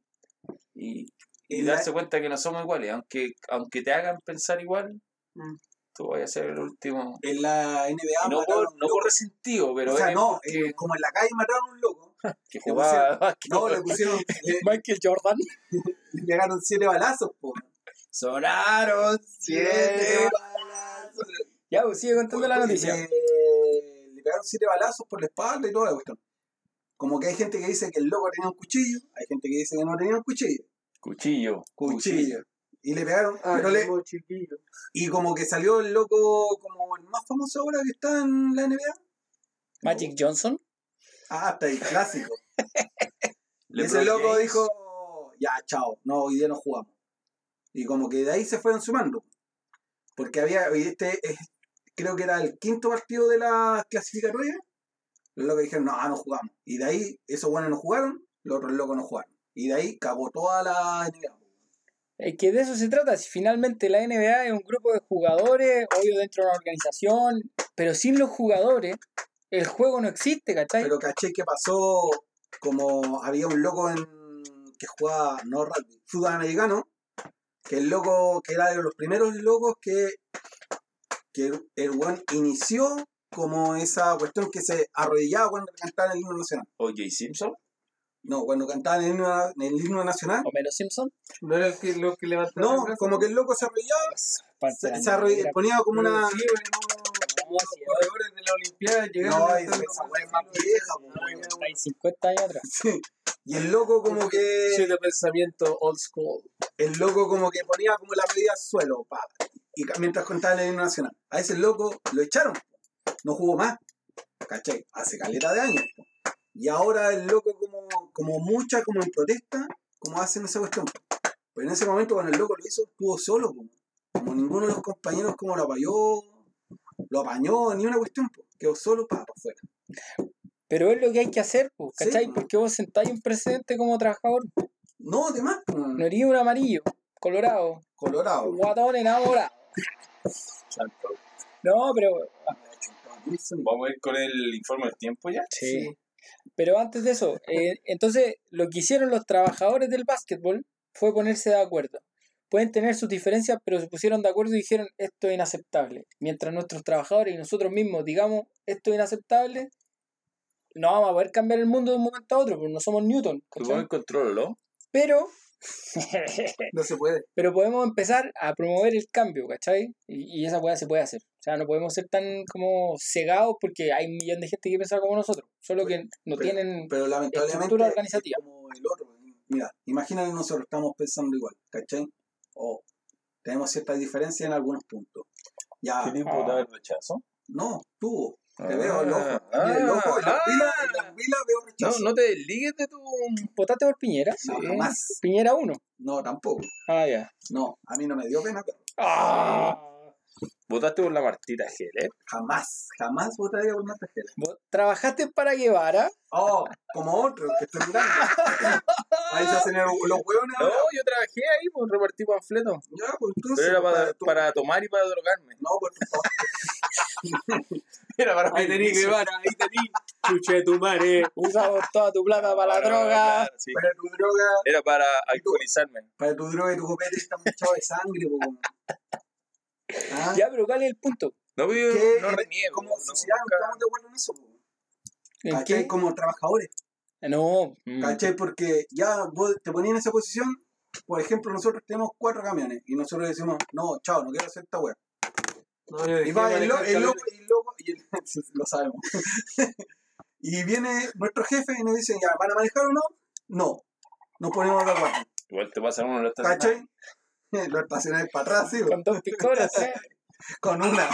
[SPEAKER 3] y, y
[SPEAKER 1] y la-
[SPEAKER 3] darse cuenta que no somos iguales. Aunque, aunque te hagan pensar igual,
[SPEAKER 4] Mm.
[SPEAKER 3] tú vas a ser el último.
[SPEAKER 1] En la NBA
[SPEAKER 3] no, por, no por resentido, pero
[SPEAKER 1] o sea, no,
[SPEAKER 3] porque-
[SPEAKER 1] eh, como en la calle mataron a un loco.
[SPEAKER 3] que jugaba.
[SPEAKER 1] No, le pusieron, le,
[SPEAKER 2] Michael Jordan.
[SPEAKER 1] le pegaron siete balazos, po.
[SPEAKER 3] Sonaron
[SPEAKER 1] Siete
[SPEAKER 3] balazos.
[SPEAKER 2] Ya, pues sigue contando la noticia.
[SPEAKER 1] Le, le pegaron siete balazos por la espalda y toda la cuestión. Como que hay gente que dice que el loco tenía un cuchillo, hay gente que dice que no tenía un cuchillo.
[SPEAKER 3] Cuchillo.
[SPEAKER 1] Cuchillo. Y le pegaron,
[SPEAKER 4] Ah,
[SPEAKER 1] pero le-
[SPEAKER 4] chiquillo.
[SPEAKER 1] y como que salió el loco como el más famoso ahora que está en la NBA.
[SPEAKER 2] Magic Johnson.
[SPEAKER 1] Ah, está ahí, clásico.
[SPEAKER 3] Le
[SPEAKER 1] Ese loco
[SPEAKER 3] James.
[SPEAKER 1] dijo, ya, chao, no, hoy día no jugamos. Y como que de ahí se fueron sumando. Porque había, este es- creo que era el quinto partido de la clasificatoria. Los locos dijeron, no, no jugamos. Y de ahí, esos buenos no jugaron, los otros locos no jugaron. Y de ahí cagó toda la NBA.
[SPEAKER 2] Es que de eso se trata. Si finalmente la NBA es un grupo de jugadores, obvio dentro de una organización, pero sin los jugadores, el juego no existe, ¿cachai?
[SPEAKER 1] Pero caché que pasó como había un loco en que jugaba, no rugby, fútbol americano, que el loco, que era de los primeros locos que que el, weón inició como esa cuestión que se arrodillaba cuando cantaban el himno nacional.
[SPEAKER 3] O.J. Simpson.
[SPEAKER 1] No, cuando cantaban el himno, el himno nacional.
[SPEAKER 2] Homero Simpson.
[SPEAKER 4] No era el que, lo que levantaba
[SPEAKER 1] No, como que el loco se arrodillaba, se, se arrodillaba, ponía como una...
[SPEAKER 4] sí, los corredores de la Olimpiada llegaron
[SPEAKER 1] No, esa- weá es más vieja, po,
[SPEAKER 4] Ah,
[SPEAKER 1] weón.
[SPEAKER 4] ya,
[SPEAKER 2] Hay 50 años atrás.
[SPEAKER 1] Sí. Y el loco como que...
[SPEAKER 5] de pensamiento old school.
[SPEAKER 1] El loco como que ponía como la rodilla al suelo, pa, y mientras cantaban el himno nacional. A ese loco lo echaron, no jugó más, ¿cachai? Hace caleta de años. po. Y ahora el loco como, como mucha, como en protesta, como hacen esa cuestión. Pero en ese momento cuando el loco lo hizo, estuvo solo, po. como ninguno de los compañeros como lo apañó, lo apañó, ni una cuestión, po. quedó solo para afuera.
[SPEAKER 2] Pero es lo que hay que hacer, po,
[SPEAKER 1] Sí,
[SPEAKER 2] ¿cachai?
[SPEAKER 1] po.
[SPEAKER 2] Porque vos sentáis un precedente como trabajador.
[SPEAKER 1] No, demás, po.
[SPEAKER 2] No eres un amarillo, colorado,
[SPEAKER 1] Colorado.
[SPEAKER 2] guatón enamorado. No, pero
[SPEAKER 3] Vamos a ir con el informe del tiempo ya.
[SPEAKER 2] Sí. Pero antes de eso, eh, entonces lo que hicieron los trabajadores del básquetbol fue ponerse de acuerdo. Pueden tener sus diferencias, pero se pusieron de acuerdo y dijeron esto es inaceptable. Mientras nuestros trabajadores y nosotros mismos digamos esto es inaceptable, no vamos a poder cambiar el mundo de un momento a otro, porque no somos Newton.
[SPEAKER 3] Tú
[SPEAKER 2] ¿cachai?
[SPEAKER 3] pones control, ¿no?
[SPEAKER 2] Pero,
[SPEAKER 4] No se puede.
[SPEAKER 2] pero podemos empezar a promover el cambio, ¿cachai? Y, y esa weá se puede hacer. O sea, no podemos ser tan como cegados porque hay un millón de gente que piensa como nosotros, solo que no
[SPEAKER 1] Pero-
[SPEAKER 2] tienen
[SPEAKER 1] Pero lamentablemente
[SPEAKER 2] Estructura
[SPEAKER 1] es
[SPEAKER 2] organizativa.
[SPEAKER 1] como el otro. Mira, imagínate nosotros estamos pensando igual, ¿cachai? O tenemos ciertas diferencias en algunos puntos. Ya,
[SPEAKER 3] ¿Qué tipo
[SPEAKER 2] Ah.
[SPEAKER 3] de rechazo?
[SPEAKER 1] no, tú, te
[SPEAKER 3] Ah,
[SPEAKER 1] veo el ojo.
[SPEAKER 3] ah,
[SPEAKER 1] el ojo, en la
[SPEAKER 3] ah.
[SPEAKER 1] pila, en la pila veo
[SPEAKER 3] No,
[SPEAKER 1] rechazo.
[SPEAKER 3] no te desligues de tu.
[SPEAKER 2] ¿Votaste por Piñera?
[SPEAKER 1] No, jamás.
[SPEAKER 2] Piñera 1.
[SPEAKER 1] No, tampoco.
[SPEAKER 2] Ah, ya.
[SPEAKER 1] No, a mí no me dio pena, pero
[SPEAKER 2] Ah.
[SPEAKER 3] Votaste por la Martita Heller.
[SPEAKER 1] jamás, jamás votaría por Marta.
[SPEAKER 2] Vos trabajaste para Guevara.
[SPEAKER 1] Oh, como otros que estoy mirando. Ahí se hacen el- los hueones.
[SPEAKER 3] No, yo trabajé ahí, pues repartí panfletos.
[SPEAKER 1] Ya, pues entonces.
[SPEAKER 3] Pero era para,
[SPEAKER 1] tu-
[SPEAKER 3] para tomar y para drogarme.
[SPEAKER 1] No, pues tu-
[SPEAKER 3] Era para
[SPEAKER 5] Ahí tení Guevara, ahí tení. Chuche de tu madre.
[SPEAKER 2] Usamos toda tu plata para la
[SPEAKER 3] Para-
[SPEAKER 2] droga.
[SPEAKER 3] claro, sí.
[SPEAKER 1] para tu droga,
[SPEAKER 3] Era para alcoholizarme.
[SPEAKER 1] para tu droga y tu copete está manchado de sangre, po. ¿Ah?
[SPEAKER 2] Ya, pero ¿cuál es el punto?
[SPEAKER 3] No, yo no
[SPEAKER 1] en-
[SPEAKER 3] reniego.
[SPEAKER 1] como
[SPEAKER 3] no,
[SPEAKER 1] sociedad no estamos de acuerdo en eso, po.
[SPEAKER 2] ¿En qué?
[SPEAKER 1] Como trabajadores,
[SPEAKER 2] No. mm.
[SPEAKER 1] ¿cachai? Porque ya vos te ponías en esa posición, por ejemplo, nosotros tenemos cuatro camiones y nosotros decimos, no, chao, no quiero hacer esta wea.
[SPEAKER 4] No, yo
[SPEAKER 1] Y va
[SPEAKER 4] de
[SPEAKER 1] el, lo-
[SPEAKER 4] manejar
[SPEAKER 1] el loco,
[SPEAKER 4] camiones.
[SPEAKER 1] y el loco, y el- lo sabemos. y viene nuestro jefe y nos dice, ya, ¿van a manejar o no? No, nos ponemos de acuerdo.
[SPEAKER 3] Igual te pasa uno en la estación.
[SPEAKER 1] ¿Cachai? Lo estacionáis para atrás, sí,
[SPEAKER 2] Con dos picoras, ¿eh?
[SPEAKER 1] con una.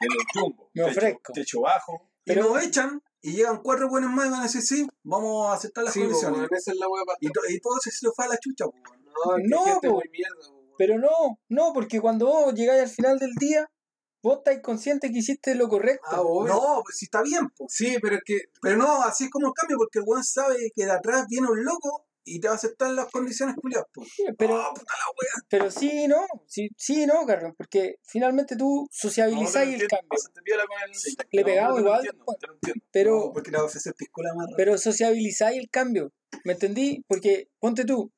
[SPEAKER 3] En el jumbo.
[SPEAKER 2] Me
[SPEAKER 3] Techo-
[SPEAKER 2] ofrezco.
[SPEAKER 3] Techo bajo.
[SPEAKER 1] Y
[SPEAKER 2] Pero-
[SPEAKER 1] nos echan y llegan cuatro buenos más y van a decir, sí, vamos a aceptar las
[SPEAKER 4] Sí, po,
[SPEAKER 1] condiciones.
[SPEAKER 4] esa es la
[SPEAKER 1] y, to- y todo se se fue a la chucha, weón.
[SPEAKER 4] No,
[SPEAKER 2] No,
[SPEAKER 4] gente
[SPEAKER 2] po.
[SPEAKER 4] muy mierda.
[SPEAKER 2] Pero no, no, porque cuando vos llegáis al final del día, vos estáis consciente que hiciste lo correcto.
[SPEAKER 4] Ah.
[SPEAKER 1] No, pues si está bien, po.
[SPEAKER 4] Sí, pero es que
[SPEAKER 1] Pero no, así es como el cambio, porque el weón sabe que de atrás viene un loco y te va a aceptar las condiciones culiadas, po.
[SPEAKER 2] pero,
[SPEAKER 1] Ah, puta la wea.
[SPEAKER 2] pero sí no, sí, sí y no, Carlos, porque finalmente tú sociabilizáis el cambio. Le pegamos igual, pues.
[SPEAKER 3] Te lo entiendo.
[SPEAKER 2] Pero,
[SPEAKER 1] No, porque la ofrecer piscola más rápido.
[SPEAKER 2] pero sociabilizáis el cambio. ¿Me entendí? Porque, ponte tú,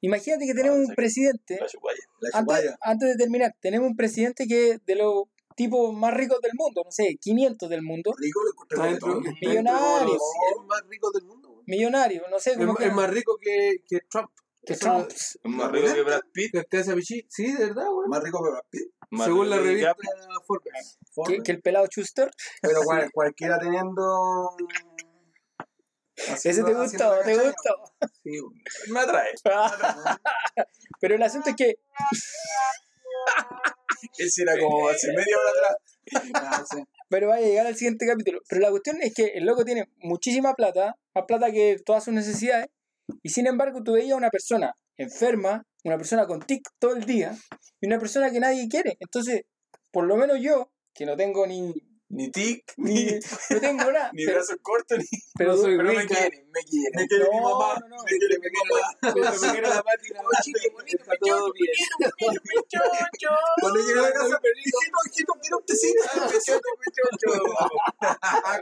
[SPEAKER 2] imagínate que tenemos
[SPEAKER 3] Ah,
[SPEAKER 2] un presidente,
[SPEAKER 3] La chuguaya.
[SPEAKER 1] La
[SPEAKER 2] antes, antes de terminar, tenemos un presidente que es de los tipos más ricos del mundo, no sé, 500 del mundo,
[SPEAKER 1] Rico lo encontré
[SPEAKER 4] está dentro,
[SPEAKER 1] reggaetón.
[SPEAKER 4] está dentro como
[SPEAKER 2] Millonarios.
[SPEAKER 4] los 100 más ricos del mundo.
[SPEAKER 2] millonario, no sé,
[SPEAKER 4] Es,
[SPEAKER 2] como que,
[SPEAKER 4] es más rico que, que Trump.
[SPEAKER 2] que Trump.
[SPEAKER 3] Es más rico que Brad Pitt.
[SPEAKER 4] Que. Sí, de verdad.
[SPEAKER 1] Más rico que Brad Pitt.
[SPEAKER 3] más
[SPEAKER 4] Según la
[SPEAKER 3] rico
[SPEAKER 4] revista. Forbes.
[SPEAKER 2] que, que el pelado Schuster.
[SPEAKER 1] Pero cual- cualquiera teniendo.
[SPEAKER 2] Ese te gustó, te gustó.
[SPEAKER 1] Sí.
[SPEAKER 3] Me atrae.
[SPEAKER 2] Pero el asunto es que
[SPEAKER 3] Ese era como hace media hora atrás.
[SPEAKER 1] Ah, sí.
[SPEAKER 2] Pero vaya a llegar al siguiente capítulo. Pero la cuestión es que el loco tiene muchísima plata, más plata que todas sus necesidades, y sin embargo tú veías a una persona enferma, una persona con tic todo el día, y una persona que nadie quiere. Entonces, por lo menos yo, que no tengo ni...
[SPEAKER 3] Ni tic,
[SPEAKER 2] ni no tengo nada.
[SPEAKER 3] ni
[SPEAKER 2] pero,
[SPEAKER 3] brazos cortos, ni.
[SPEAKER 2] pero-
[SPEAKER 4] no soy
[SPEAKER 3] Pero me
[SPEAKER 4] rica.
[SPEAKER 3] quieren, me quieren.
[SPEAKER 1] Me quiere mi
[SPEAKER 2] no,
[SPEAKER 1] mamá.
[SPEAKER 2] no, no.
[SPEAKER 1] Me quiere mi mamá.
[SPEAKER 4] Me quiere la Pati, la Pati, está todo bien.
[SPEAKER 1] Cuando llegué a la casa, hijito, hijito, quiero un tecito. Ah.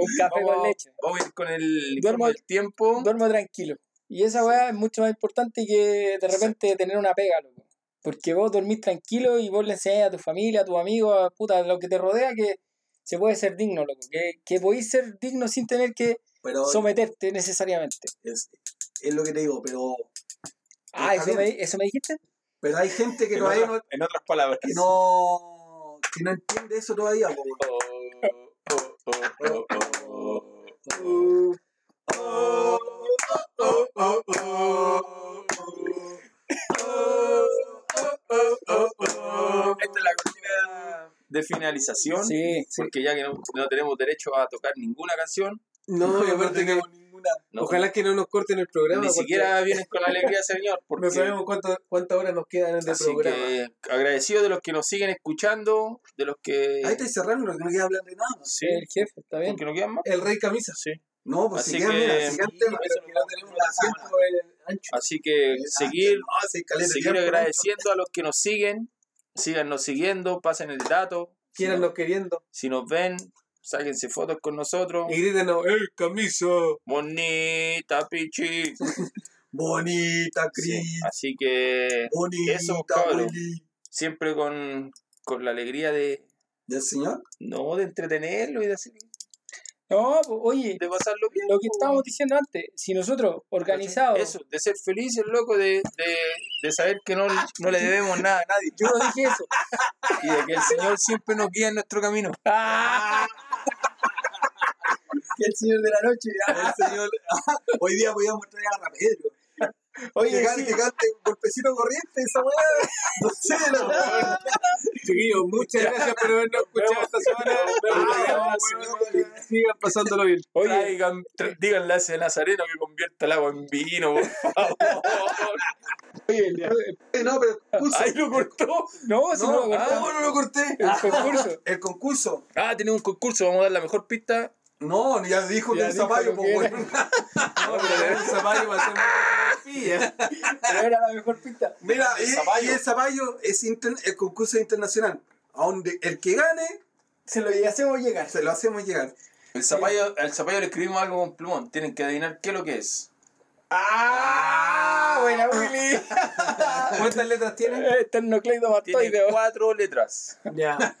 [SPEAKER 2] Un café con leche.
[SPEAKER 3] vamos a ir con el
[SPEAKER 2] Duermo-
[SPEAKER 3] del tiempo.
[SPEAKER 2] Duermo tranquilo. Y esa weá es mucho más importante que de repente tener una pega, loco. Porque vos dormís tranquilo y vos le enseñás a tu familia, a tus amigos, a puta, a lo que te rodea que se puede ser digno, loco. Que, que podéis ser digno sin tener que
[SPEAKER 1] Pero
[SPEAKER 2] someterte necesariamente.
[SPEAKER 1] es, es lo que te digo, pero,
[SPEAKER 2] Ah, ¿eso me. ¿eso me dijiste?
[SPEAKER 1] pero hay gente que
[SPEAKER 3] En
[SPEAKER 1] todavía
[SPEAKER 3] otras,
[SPEAKER 1] no,
[SPEAKER 3] en otras palabras.
[SPEAKER 1] que no, que no entiende eso todavía. po, weón.
[SPEAKER 3] Oh, oh, oh, oh, oh. Esta es la cortina de finalización.
[SPEAKER 2] Sí, sí.
[SPEAKER 3] Porque ya que no, no tenemos derecho a tocar ninguna canción,
[SPEAKER 4] No, y aparte que
[SPEAKER 1] tenemos ninguna.
[SPEAKER 3] no,
[SPEAKER 4] ojalá que no nos corten el programa.
[SPEAKER 3] ni
[SPEAKER 4] porque
[SPEAKER 3] siquiera vienen con la alegría, señor. Porque,
[SPEAKER 4] No sabemos cuánto, cuántas horas nos quedan de
[SPEAKER 3] así
[SPEAKER 4] programa.
[SPEAKER 3] que agradecido de los que nos siguen escuchando, de los que.
[SPEAKER 1] Ahí estáis cerrando, que no queda hablar de nada.
[SPEAKER 3] Sí,
[SPEAKER 2] El jefe, está bien.
[SPEAKER 3] porque no quedan más.
[SPEAKER 4] El Rey Camisa.
[SPEAKER 3] Sí.
[SPEAKER 1] No, pues
[SPEAKER 3] Así
[SPEAKER 1] si quedan,
[SPEAKER 3] que-
[SPEAKER 1] mira, si
[SPEAKER 4] Sí, pero que no tenemos el tiempo eh,
[SPEAKER 3] Así que seguir,
[SPEAKER 1] No,
[SPEAKER 3] seguir
[SPEAKER 1] tiempo,
[SPEAKER 3] agradeciendo a los que nos siguen. Síganos siguiendo, pasen el dato. Si
[SPEAKER 4] queriendo.
[SPEAKER 3] si nos ven, sáquense fotos con nosotros.
[SPEAKER 4] Y grítenos, ¡eh, camisa!
[SPEAKER 3] Bonita, pichi.
[SPEAKER 1] Bonita,
[SPEAKER 3] Sí,
[SPEAKER 1] Cris.
[SPEAKER 3] Así que
[SPEAKER 1] Bonita,
[SPEAKER 3] Eso, cabrón. Siempre con, con la alegría de,
[SPEAKER 1] ¿Del señor?
[SPEAKER 3] no, de entretenerlo y de, hacer-
[SPEAKER 2] No, pues, oye,
[SPEAKER 3] de pasarlo bien.
[SPEAKER 2] lo que estábamos diciendo antes, si nosotros organizados,
[SPEAKER 3] Eso, de ser felices, loco, de, de, de saber que no, no le debemos nada a nadie.
[SPEAKER 2] yo no dije eso.
[SPEAKER 3] Y de que el Señor siempre nos guía en nuestro camino.
[SPEAKER 2] Ah,
[SPEAKER 1] el señor de la noche. El señor. Hoy día podíamos traer a Rapedro.
[SPEAKER 2] Oye,
[SPEAKER 1] que, cante,
[SPEAKER 2] sí.
[SPEAKER 1] que cante un golpecito corriente, esa weá. No sé, no.
[SPEAKER 4] Chiquillos, muchas gracias por habernos escuchado esta semana. Sigan pasándolo bien.
[SPEAKER 2] Oye,
[SPEAKER 3] Traigan, díganle a ese nazareno que convierta el agua en vino, por favor.
[SPEAKER 1] Eh, No, pero el concurso.
[SPEAKER 3] Ahí lo cortó.
[SPEAKER 2] no, si no,
[SPEAKER 1] no,
[SPEAKER 2] lo
[SPEAKER 1] ah,
[SPEAKER 2] cortamos.
[SPEAKER 1] no lo corté.
[SPEAKER 2] El concurso.
[SPEAKER 1] El concurso.
[SPEAKER 3] Ah, tenemos un concurso, vamos a dar la mejor pista.
[SPEAKER 1] No, ya dijo
[SPEAKER 2] Ya
[SPEAKER 1] que el
[SPEAKER 2] dijo
[SPEAKER 1] zapallo,
[SPEAKER 2] lo
[SPEAKER 1] pues, weón.
[SPEAKER 4] No, pero el zapallo va a ser pilla.
[SPEAKER 2] Pero era la mejor pista.
[SPEAKER 1] Mira,
[SPEAKER 3] El
[SPEAKER 1] y,
[SPEAKER 3] zapallo.
[SPEAKER 1] y el zapallo es inter- el concurso internacional. A donde el que gane,
[SPEAKER 2] Se lo hacemos llegar.
[SPEAKER 1] se lo hacemos llegar.
[SPEAKER 3] El zapallo, al zapallo le escribimos algo con plumón. Tienen que adivinar qué es lo que es.
[SPEAKER 2] ¡Ah! Buena, Willy.
[SPEAKER 4] ¿Cuántas letras tiene?
[SPEAKER 2] Este
[SPEAKER 3] Tiene
[SPEAKER 2] Esternocleidomastoideo.
[SPEAKER 3] cuatro letras.
[SPEAKER 4] Ya.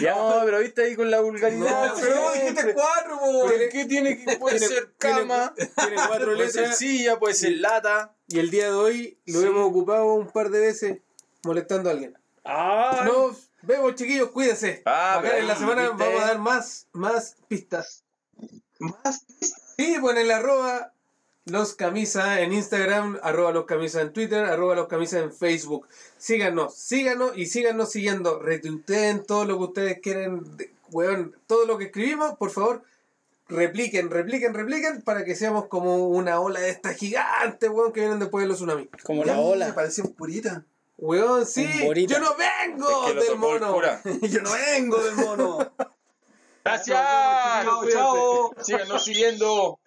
[SPEAKER 3] Ya, no, pero viste ahí con la vulgaridad.
[SPEAKER 1] No, pero dijiste cuatro, po.
[SPEAKER 3] ¿Por qué tiene que puede
[SPEAKER 4] Tiene-
[SPEAKER 3] ser cama?
[SPEAKER 4] Tiene cuatro
[SPEAKER 3] Puede ser
[SPEAKER 4] letras.
[SPEAKER 3] silla, puede ser lata.
[SPEAKER 4] Y el día de hoy lo
[SPEAKER 3] Sí.
[SPEAKER 4] hemos ocupado un par de veces molestando a alguien.
[SPEAKER 2] ¡Ah!
[SPEAKER 4] Nos vemos, chiquillos, cuídense.
[SPEAKER 3] Ah,
[SPEAKER 4] Acá en la semana vamos a dar más, más pistas.
[SPEAKER 1] Más.
[SPEAKER 4] Sí, en el arroba los camisa en Instagram, arroba los camisa en Twitter, arroba los camisa en Facebook. Síganos, síganos y síganos siguiendo. Retuiteen todo lo que ustedes quieren, weón, todo lo que escribimos, por favor. Repliquen, repliquen, repliquen para que seamos como una ola de esta gigante, weón, que vienen después de los tsunamis.
[SPEAKER 2] Como la
[SPEAKER 1] Me
[SPEAKER 2] ola.
[SPEAKER 1] pareció un purita.
[SPEAKER 4] Weón, sí, yo no vengo
[SPEAKER 3] Es que lo
[SPEAKER 4] del mono.
[SPEAKER 1] Yo no vengo del mono.
[SPEAKER 3] Gracias.
[SPEAKER 4] Chao, chao.
[SPEAKER 3] Síganos siguiendo.